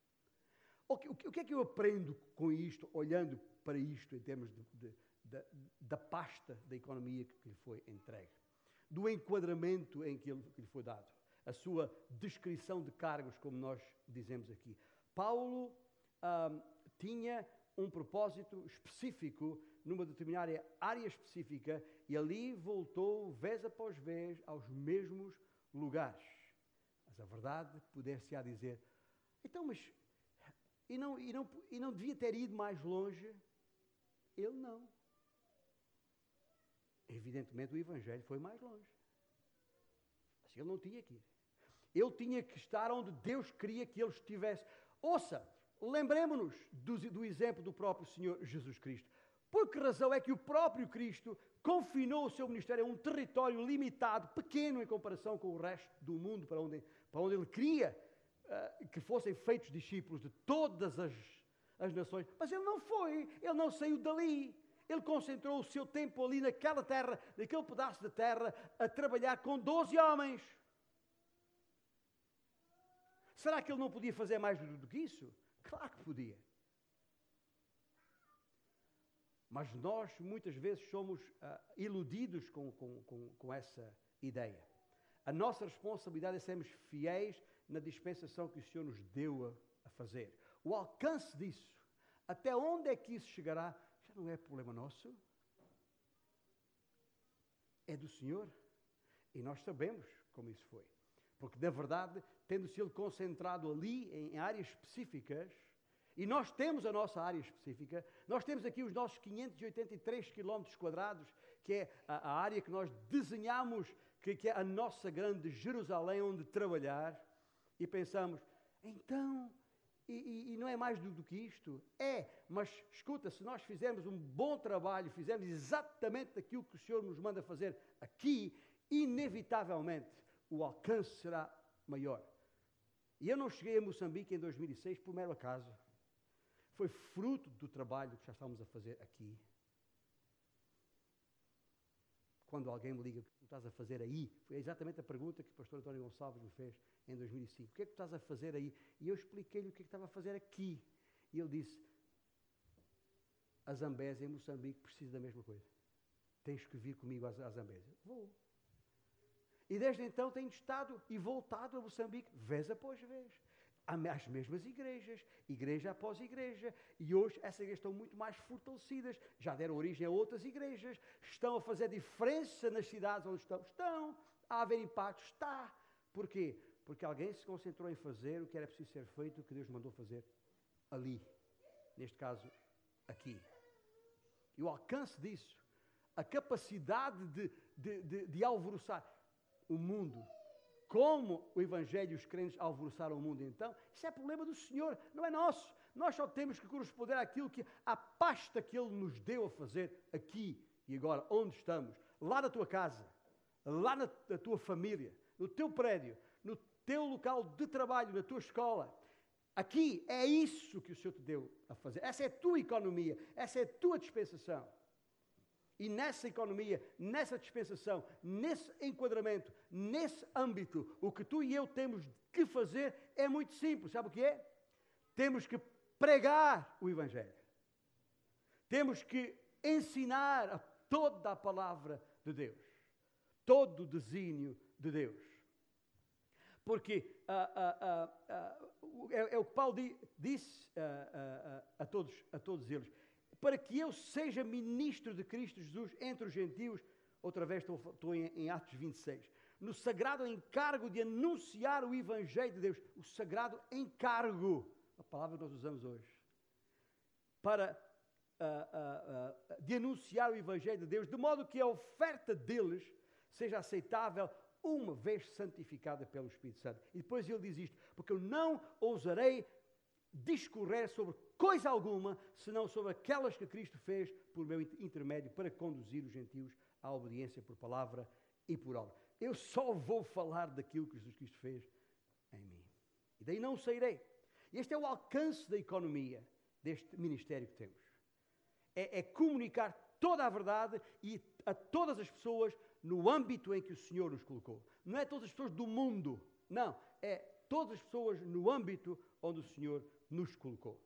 O que, o que, é que eu aprendo com isto, olhando para isto em termos de, de, de, da pasta da economia que lhe foi entregue? Do enquadramento em que, ele, que lhe foi dado? A sua descrição de cargos, como nós dizemos aqui. Paulo tinha um propósito específico numa determinada área específica e ali voltou vez após vez aos mesmos lugares. Mas a verdade, puder-se-á dizer, então, mas e não, e, não, e não devia ter ido mais longe? Ele não. Evidentemente o Evangelho foi mais longe. Mas ele não tinha que ir. Ele tinha que estar onde Deus queria que ele estivesse. Ouça, lembremos-nos do, do exemplo do próprio Senhor Jesus Cristo. Por que razão é que o próprio Cristo confinou o seu ministério a um território limitado, pequeno em comparação com o resto do mundo para onde, para onde ele queria uh, que fossem feitos discípulos de todas as, as nações. Mas ele não foi, ele não saiu dali. Ele concentrou o seu tempo ali naquela terra, naquele pedaço de terra, a trabalhar com 12 homens. Será que ele não podia fazer mais do que isso? Claro que podia. Mas nós muitas vezes somos uh, iludidos com, com, com, com, essa ideia. A nossa responsabilidade é sermos fiéis na dispensação que o Senhor nos deu a, a fazer. O alcance disso, até onde é que isso chegará, já não é problema nosso. É do Senhor. E nós sabemos como isso foi. Porque, na verdade, tendo-se ele concentrado ali em áreas específicas, e nós temos a nossa área específica, nós temos aqui os nossos 583 quilómetros quadrados, que é a, a, área que nós desenhamos, que, que é a nossa grande Jerusalém, onde trabalhar e pensamos, então, e, e, e não é mais do, do, que isto? É, mas escuta, se nós fizermos um bom trabalho, fizermos exatamente aquilo que o Senhor nos manda fazer aqui, inevitavelmente o alcance será maior. E eu não cheguei a Moçambique em 2006 por mero acaso. Foi fruto do trabalho que já estávamos a fazer aqui. Quando alguém me liga, o que estás a fazer aí? Foi exatamente a pergunta que o pastor António Gonçalves me fez em 2005. O que é que estás a fazer aí? E eu expliquei-lhe o que é que estava a fazer aqui. E ele disse, a Zambésia em Moçambique precisa da mesma coisa. Tens que vir comigo à Zambésia. Vou. E desde então tenho estado e voltado a Moçambique, vez após vez. As mesmas igrejas, igreja após igreja. E hoje essas igrejas estão muito mais fortalecidas. Já deram origem a outras igrejas. Estão a fazer diferença nas cidades onde estão. Estão a haver impacto. Está. Porquê? Porque alguém se concentrou em fazer o que era preciso ser feito, o que Deus mandou fazer ali. Neste caso, aqui. E o alcance disso, a capacidade de, de, de, de alvoroçar o mundo, como o Evangelho e os crentes alvoroçaram o mundo então, isso é problema do Senhor, não é nosso. Nós só temos que corresponder àquilo que, a pasta que Ele nos deu a fazer aqui e agora, onde estamos, lá na tua casa, lá na, na tua família, no teu prédio, no teu local de trabalho, na tua escola. Aqui é isso que o Senhor te deu a fazer. Essa é a tua economia, essa é a tua dispensação. E nessa economia, nessa dispensação, nesse enquadramento, nesse âmbito, o que tu e eu temos que fazer é muito simples. Sabe o que é? Temos que pregar o Evangelho. Temos que ensinar a toda a palavra de Deus, todo o desígnio de Deus. Porque ah, ah, ah, é, é, o que Paulo disse a, todos, a todos eles: para que eu seja ministro de Cristo Jesus entre os gentios, outra vez estou, estou em, em Atos 26, no sagrado encargo de anunciar o Evangelho de Deus, o sagrado encargo, a palavra que nós usamos hoje, para uh, uh, de anunciar o Evangelho de Deus, de modo que a oferta deles seja aceitável uma vez santificada pelo Espírito Santo. E depois ele diz isto: porque eu não ousarei discorrer sobre coisa alguma, senão sobre aquelas que Cristo fez por meu intermédio para conduzir os gentios à obediência por palavra e por obra. Eu só vou falar daquilo que Jesus Cristo fez em mim. E daí não sairei. Este é o alcance da economia deste ministério que temos. É, é comunicar toda a verdade e a todas as pessoas no âmbito em que o Senhor nos colocou. Não é todas as pessoas do mundo, não, é todas as pessoas no âmbito onde o Senhor nos colocou.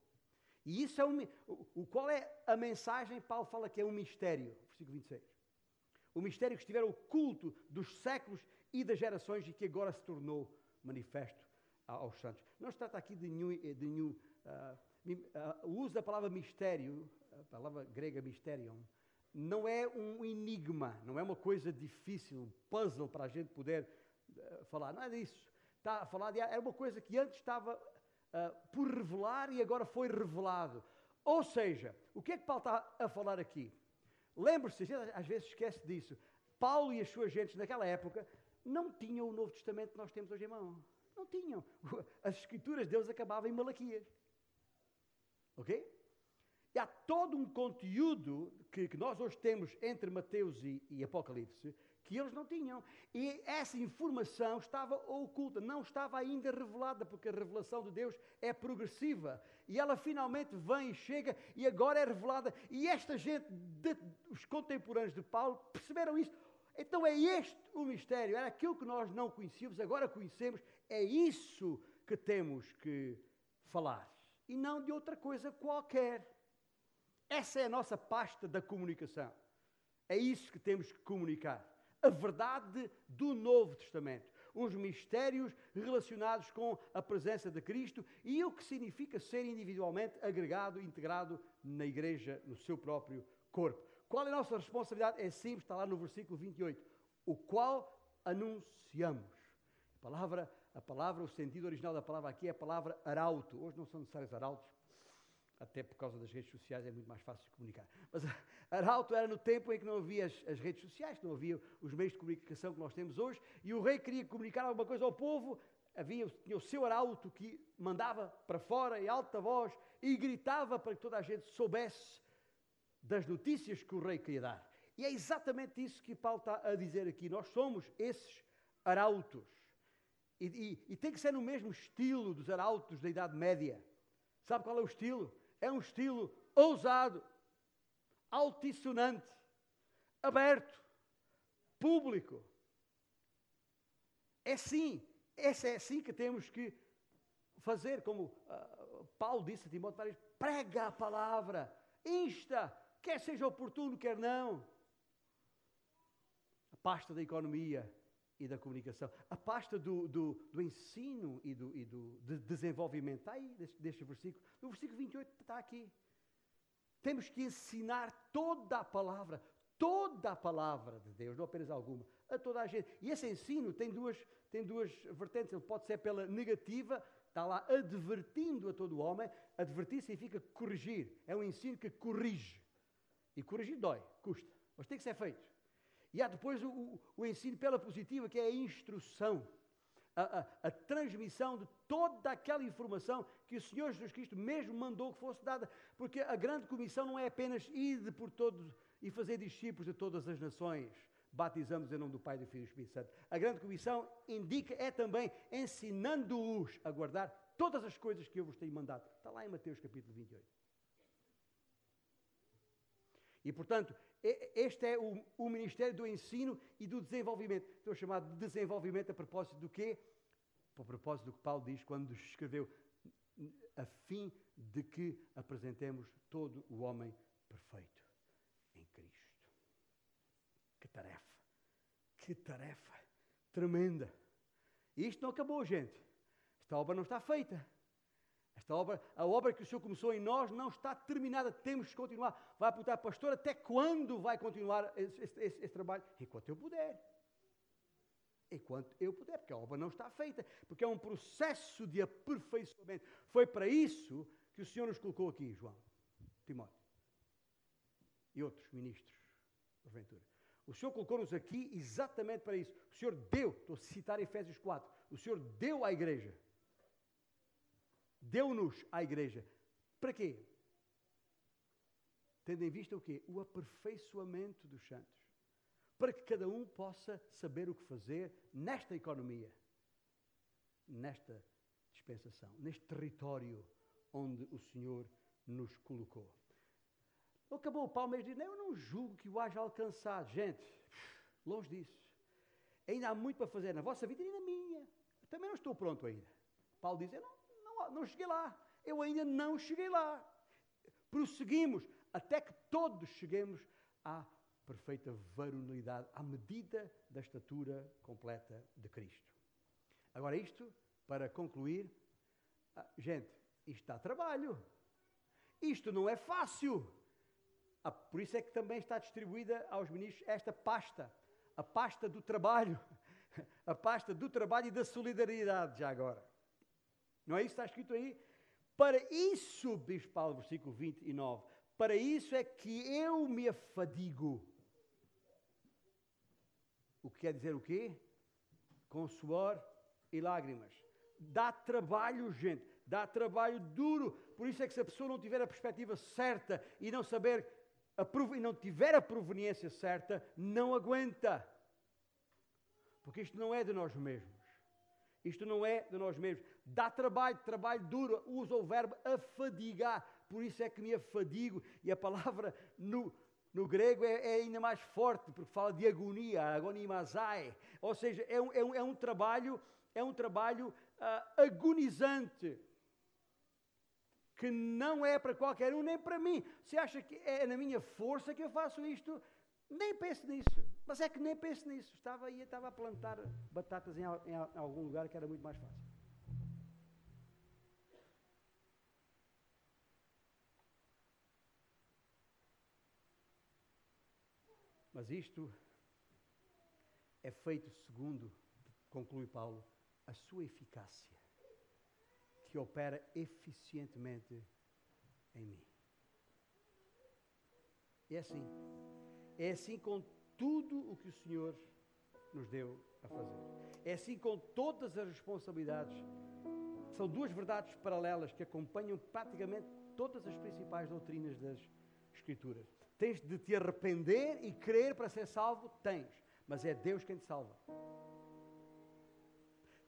E isso é um, o, qual é a mensagem? Paulo fala que é um mistério, versículo 26. O mistério que estiver oculto dos séculos e das gerações e que agora se tornou manifesto aos santos. Não se trata aqui de nenhum, de nenhum uh, uh, o uso da palavra mistério, a palavra grega mysterion, não é um enigma, não é uma coisa difícil, um puzzle para a gente poder uh, falar. Não é disso. Está a falar de, é uma coisa que antes estava uh, por revelar e agora foi revelado. Ou seja, o que é que Paulo está a falar aqui? Lembre-se, a gente às vezes esquece disso. Paulo e as suas gentes naquela época não tinham o Novo Testamento que nós temos hoje em mão. Não tinham. As escrituras deles acabavam em Malaquias. Ok? E há todo um conteúdo que, que nós hoje temos entre Mateus e, e, Apocalipse que eles não tinham. E essa informação estava oculta, não estava ainda revelada, porque a revelação de Deus é progressiva. E ela finalmente vem e chega e agora é revelada. E esta gente, de, os contemporâneos de Paulo, perceberam isso. Então é este o mistério, era aquilo que nós não conhecíamos, agora conhecemos, é isso que temos que falar. E não de outra coisa qualquer. Essa é a nossa pasta da comunicação. É isso que temos que comunicar. A verdade do Novo Testamento. Os mistérios relacionados com a presença de Cristo e o que significa ser individualmente agregado, integrado na igreja, no seu próprio corpo. Qual é a nossa responsabilidade? É simples, está lá no versículo 28. O qual anunciamos. A palavra, a palavra, o sentido original da palavra aqui é a palavra arauto. Hoje não são necessários arautos, até por causa das redes sociais é muito mais fácil de comunicar. Mas arauto era no tempo em que não havia as, as, redes sociais, não havia os meios de comunicação que nós temos hoje, e o rei queria comunicar alguma coisa ao povo, havia tinha o seu arauto que mandava para fora em alta voz e gritava para que toda a gente soubesse das notícias que o rei queria dar. E é exatamente isso que Paulo está a dizer aqui. Nós somos esses arautos. E, e, e tem que ser no mesmo estilo dos arautos da Idade Média. Sabe qual é o estilo? É um estilo ousado, altissonante, aberto, público. É sim, esse é assim que temos que fazer, como uh, Paulo disse a Timóteo, prega a palavra, insta, quer seja oportuno, quer não. A pasta da economia e da comunicação, a pasta do, do, do ensino e do, e do de desenvolvimento, está aí, deste, deste versículo. No versículo 28 está aqui. Temos que ensinar toda a palavra, toda a palavra de Deus, não apenas alguma, a toda a gente. E esse ensino tem duas, tem duas vertentes. Ele pode ser pela negativa, está lá advertindo a todo o homem. Advertir significa corrigir. É um ensino que corrige. E corrigir dói, custa, mas tem que ser feito. E há depois o, o, ensino pela positiva, que é a instrução. A, a, a, transmissão de toda aquela informação que o Senhor Jesus Cristo mesmo mandou que fosse dada, porque a grande comissão não é apenas ir por todos e fazer discípulos de todas as nações, batizamos em nome do Pai, do Filho e do Espírito Santo. A grande comissão indica é também ensinando-os a guardar todas as coisas que eu vos tenho mandado. Está lá em Mateus capítulo 28. E portanto, este é o, o Ministério do Ensino e do Desenvolvimento. Estou a chamar de desenvolvimento a propósito do quê? A propósito do que Paulo diz quando escreveu, a fim de que apresentemos todo o homem perfeito em Cristo. Que tarefa! Que tarefa tremenda! E isto não acabou, gente. Esta obra não está feita. Esta obra, a obra que o Senhor começou em nós não está terminada, temos que continuar. Vai apontar, pastor, até quando vai continuar esse, esse, esse, esse trabalho? Enquanto eu puder. Enquanto eu puder, porque a obra não está feita, porque é um processo de aperfeiçoamento. Foi para isso que o Senhor nos colocou aqui, João, Timóteo e outros ministros, porventura. O Senhor colocou-nos aqui exatamente para isso. O Senhor deu, estou a citar Efésios 4, o Senhor deu à igreja Deu-nos à igreja. Para quê? Tendo em vista o quê? O aperfeiçoamento dos santos. Para que cada um possa saber o que fazer nesta economia, nesta dispensação, neste território onde o Senhor nos colocou. Acabou o Paulo, mas diz: Eu não julgo que o haja alcançado. Gente, longe disso. Ainda há muito para fazer na vossa vida e na minha. Também não estou pronto ainda. Paulo diz: Eu não não cheguei lá. Eu ainda não cheguei lá. Prosseguimos até que todos cheguemos à perfeita varonilidade, à medida da estatura completa de Cristo. Agora, isto, para concluir, ah, gente, isto dá trabalho. Isto não é fácil. Ah, por isso é que também está distribuída aos ministros esta pasta, a pasta do trabalho, a pasta do trabalho e da solidariedade, já agora. Não é isso que está escrito aí? Para isso, diz Paulo, versículo 29, para isso é que eu me afadigo. O que quer dizer o quê? Com suor e lágrimas. Dá trabalho, gente, dá trabalho duro. Por isso é que se a pessoa não tiver a perspectiva certa e não saber e não tiver a proveniência certa, não aguenta. Porque isto não é de nós mesmos. Isto não é de nós mesmos. Dá trabalho, trabalho duro. Usa o verbo afadigar. Por isso é que me afadigo. E a palavra no, no grego é, é, ainda mais forte, porque fala de agonia, agonimazai. Ou seja, é um, é um, é um trabalho, é um trabalho uh, agonizante. Que não é para qualquer um, nem para mim. Se acha que é na minha força que eu faço isto, nem pense nisso. Mas é que nem pense nisso. Estava aí, estava a plantar batatas em, em, em algum lugar que era muito mais fácil. Mas isto é feito segundo, conclui Paulo, a sua eficácia, que opera eficientemente em mim. É assim. É assim com tudo o que o Senhor nos deu a fazer. É assim com todas as responsabilidades. São duas verdades paralelas que acompanham praticamente todas as principais doutrinas das Escrituras. Tens de te arrepender e crer para ser salvo? Tens. Mas é Deus quem te salva.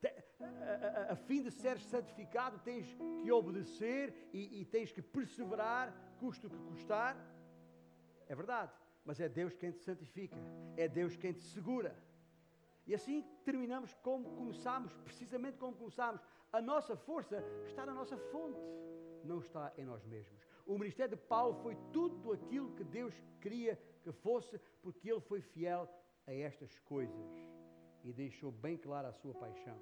A, a, a fim de seres santificado, tens que obedecer e, e tens que perseverar, custo que custar. É verdade mas é Deus quem te santifica, é Deus quem te segura. E assim terminamos como começámos, precisamente como começámos. A nossa força está na nossa fonte, não está em nós mesmos. O ministério de Paulo foi tudo aquilo que Deus queria que fosse, porque ele foi fiel a estas coisas e deixou bem clara a sua paixão.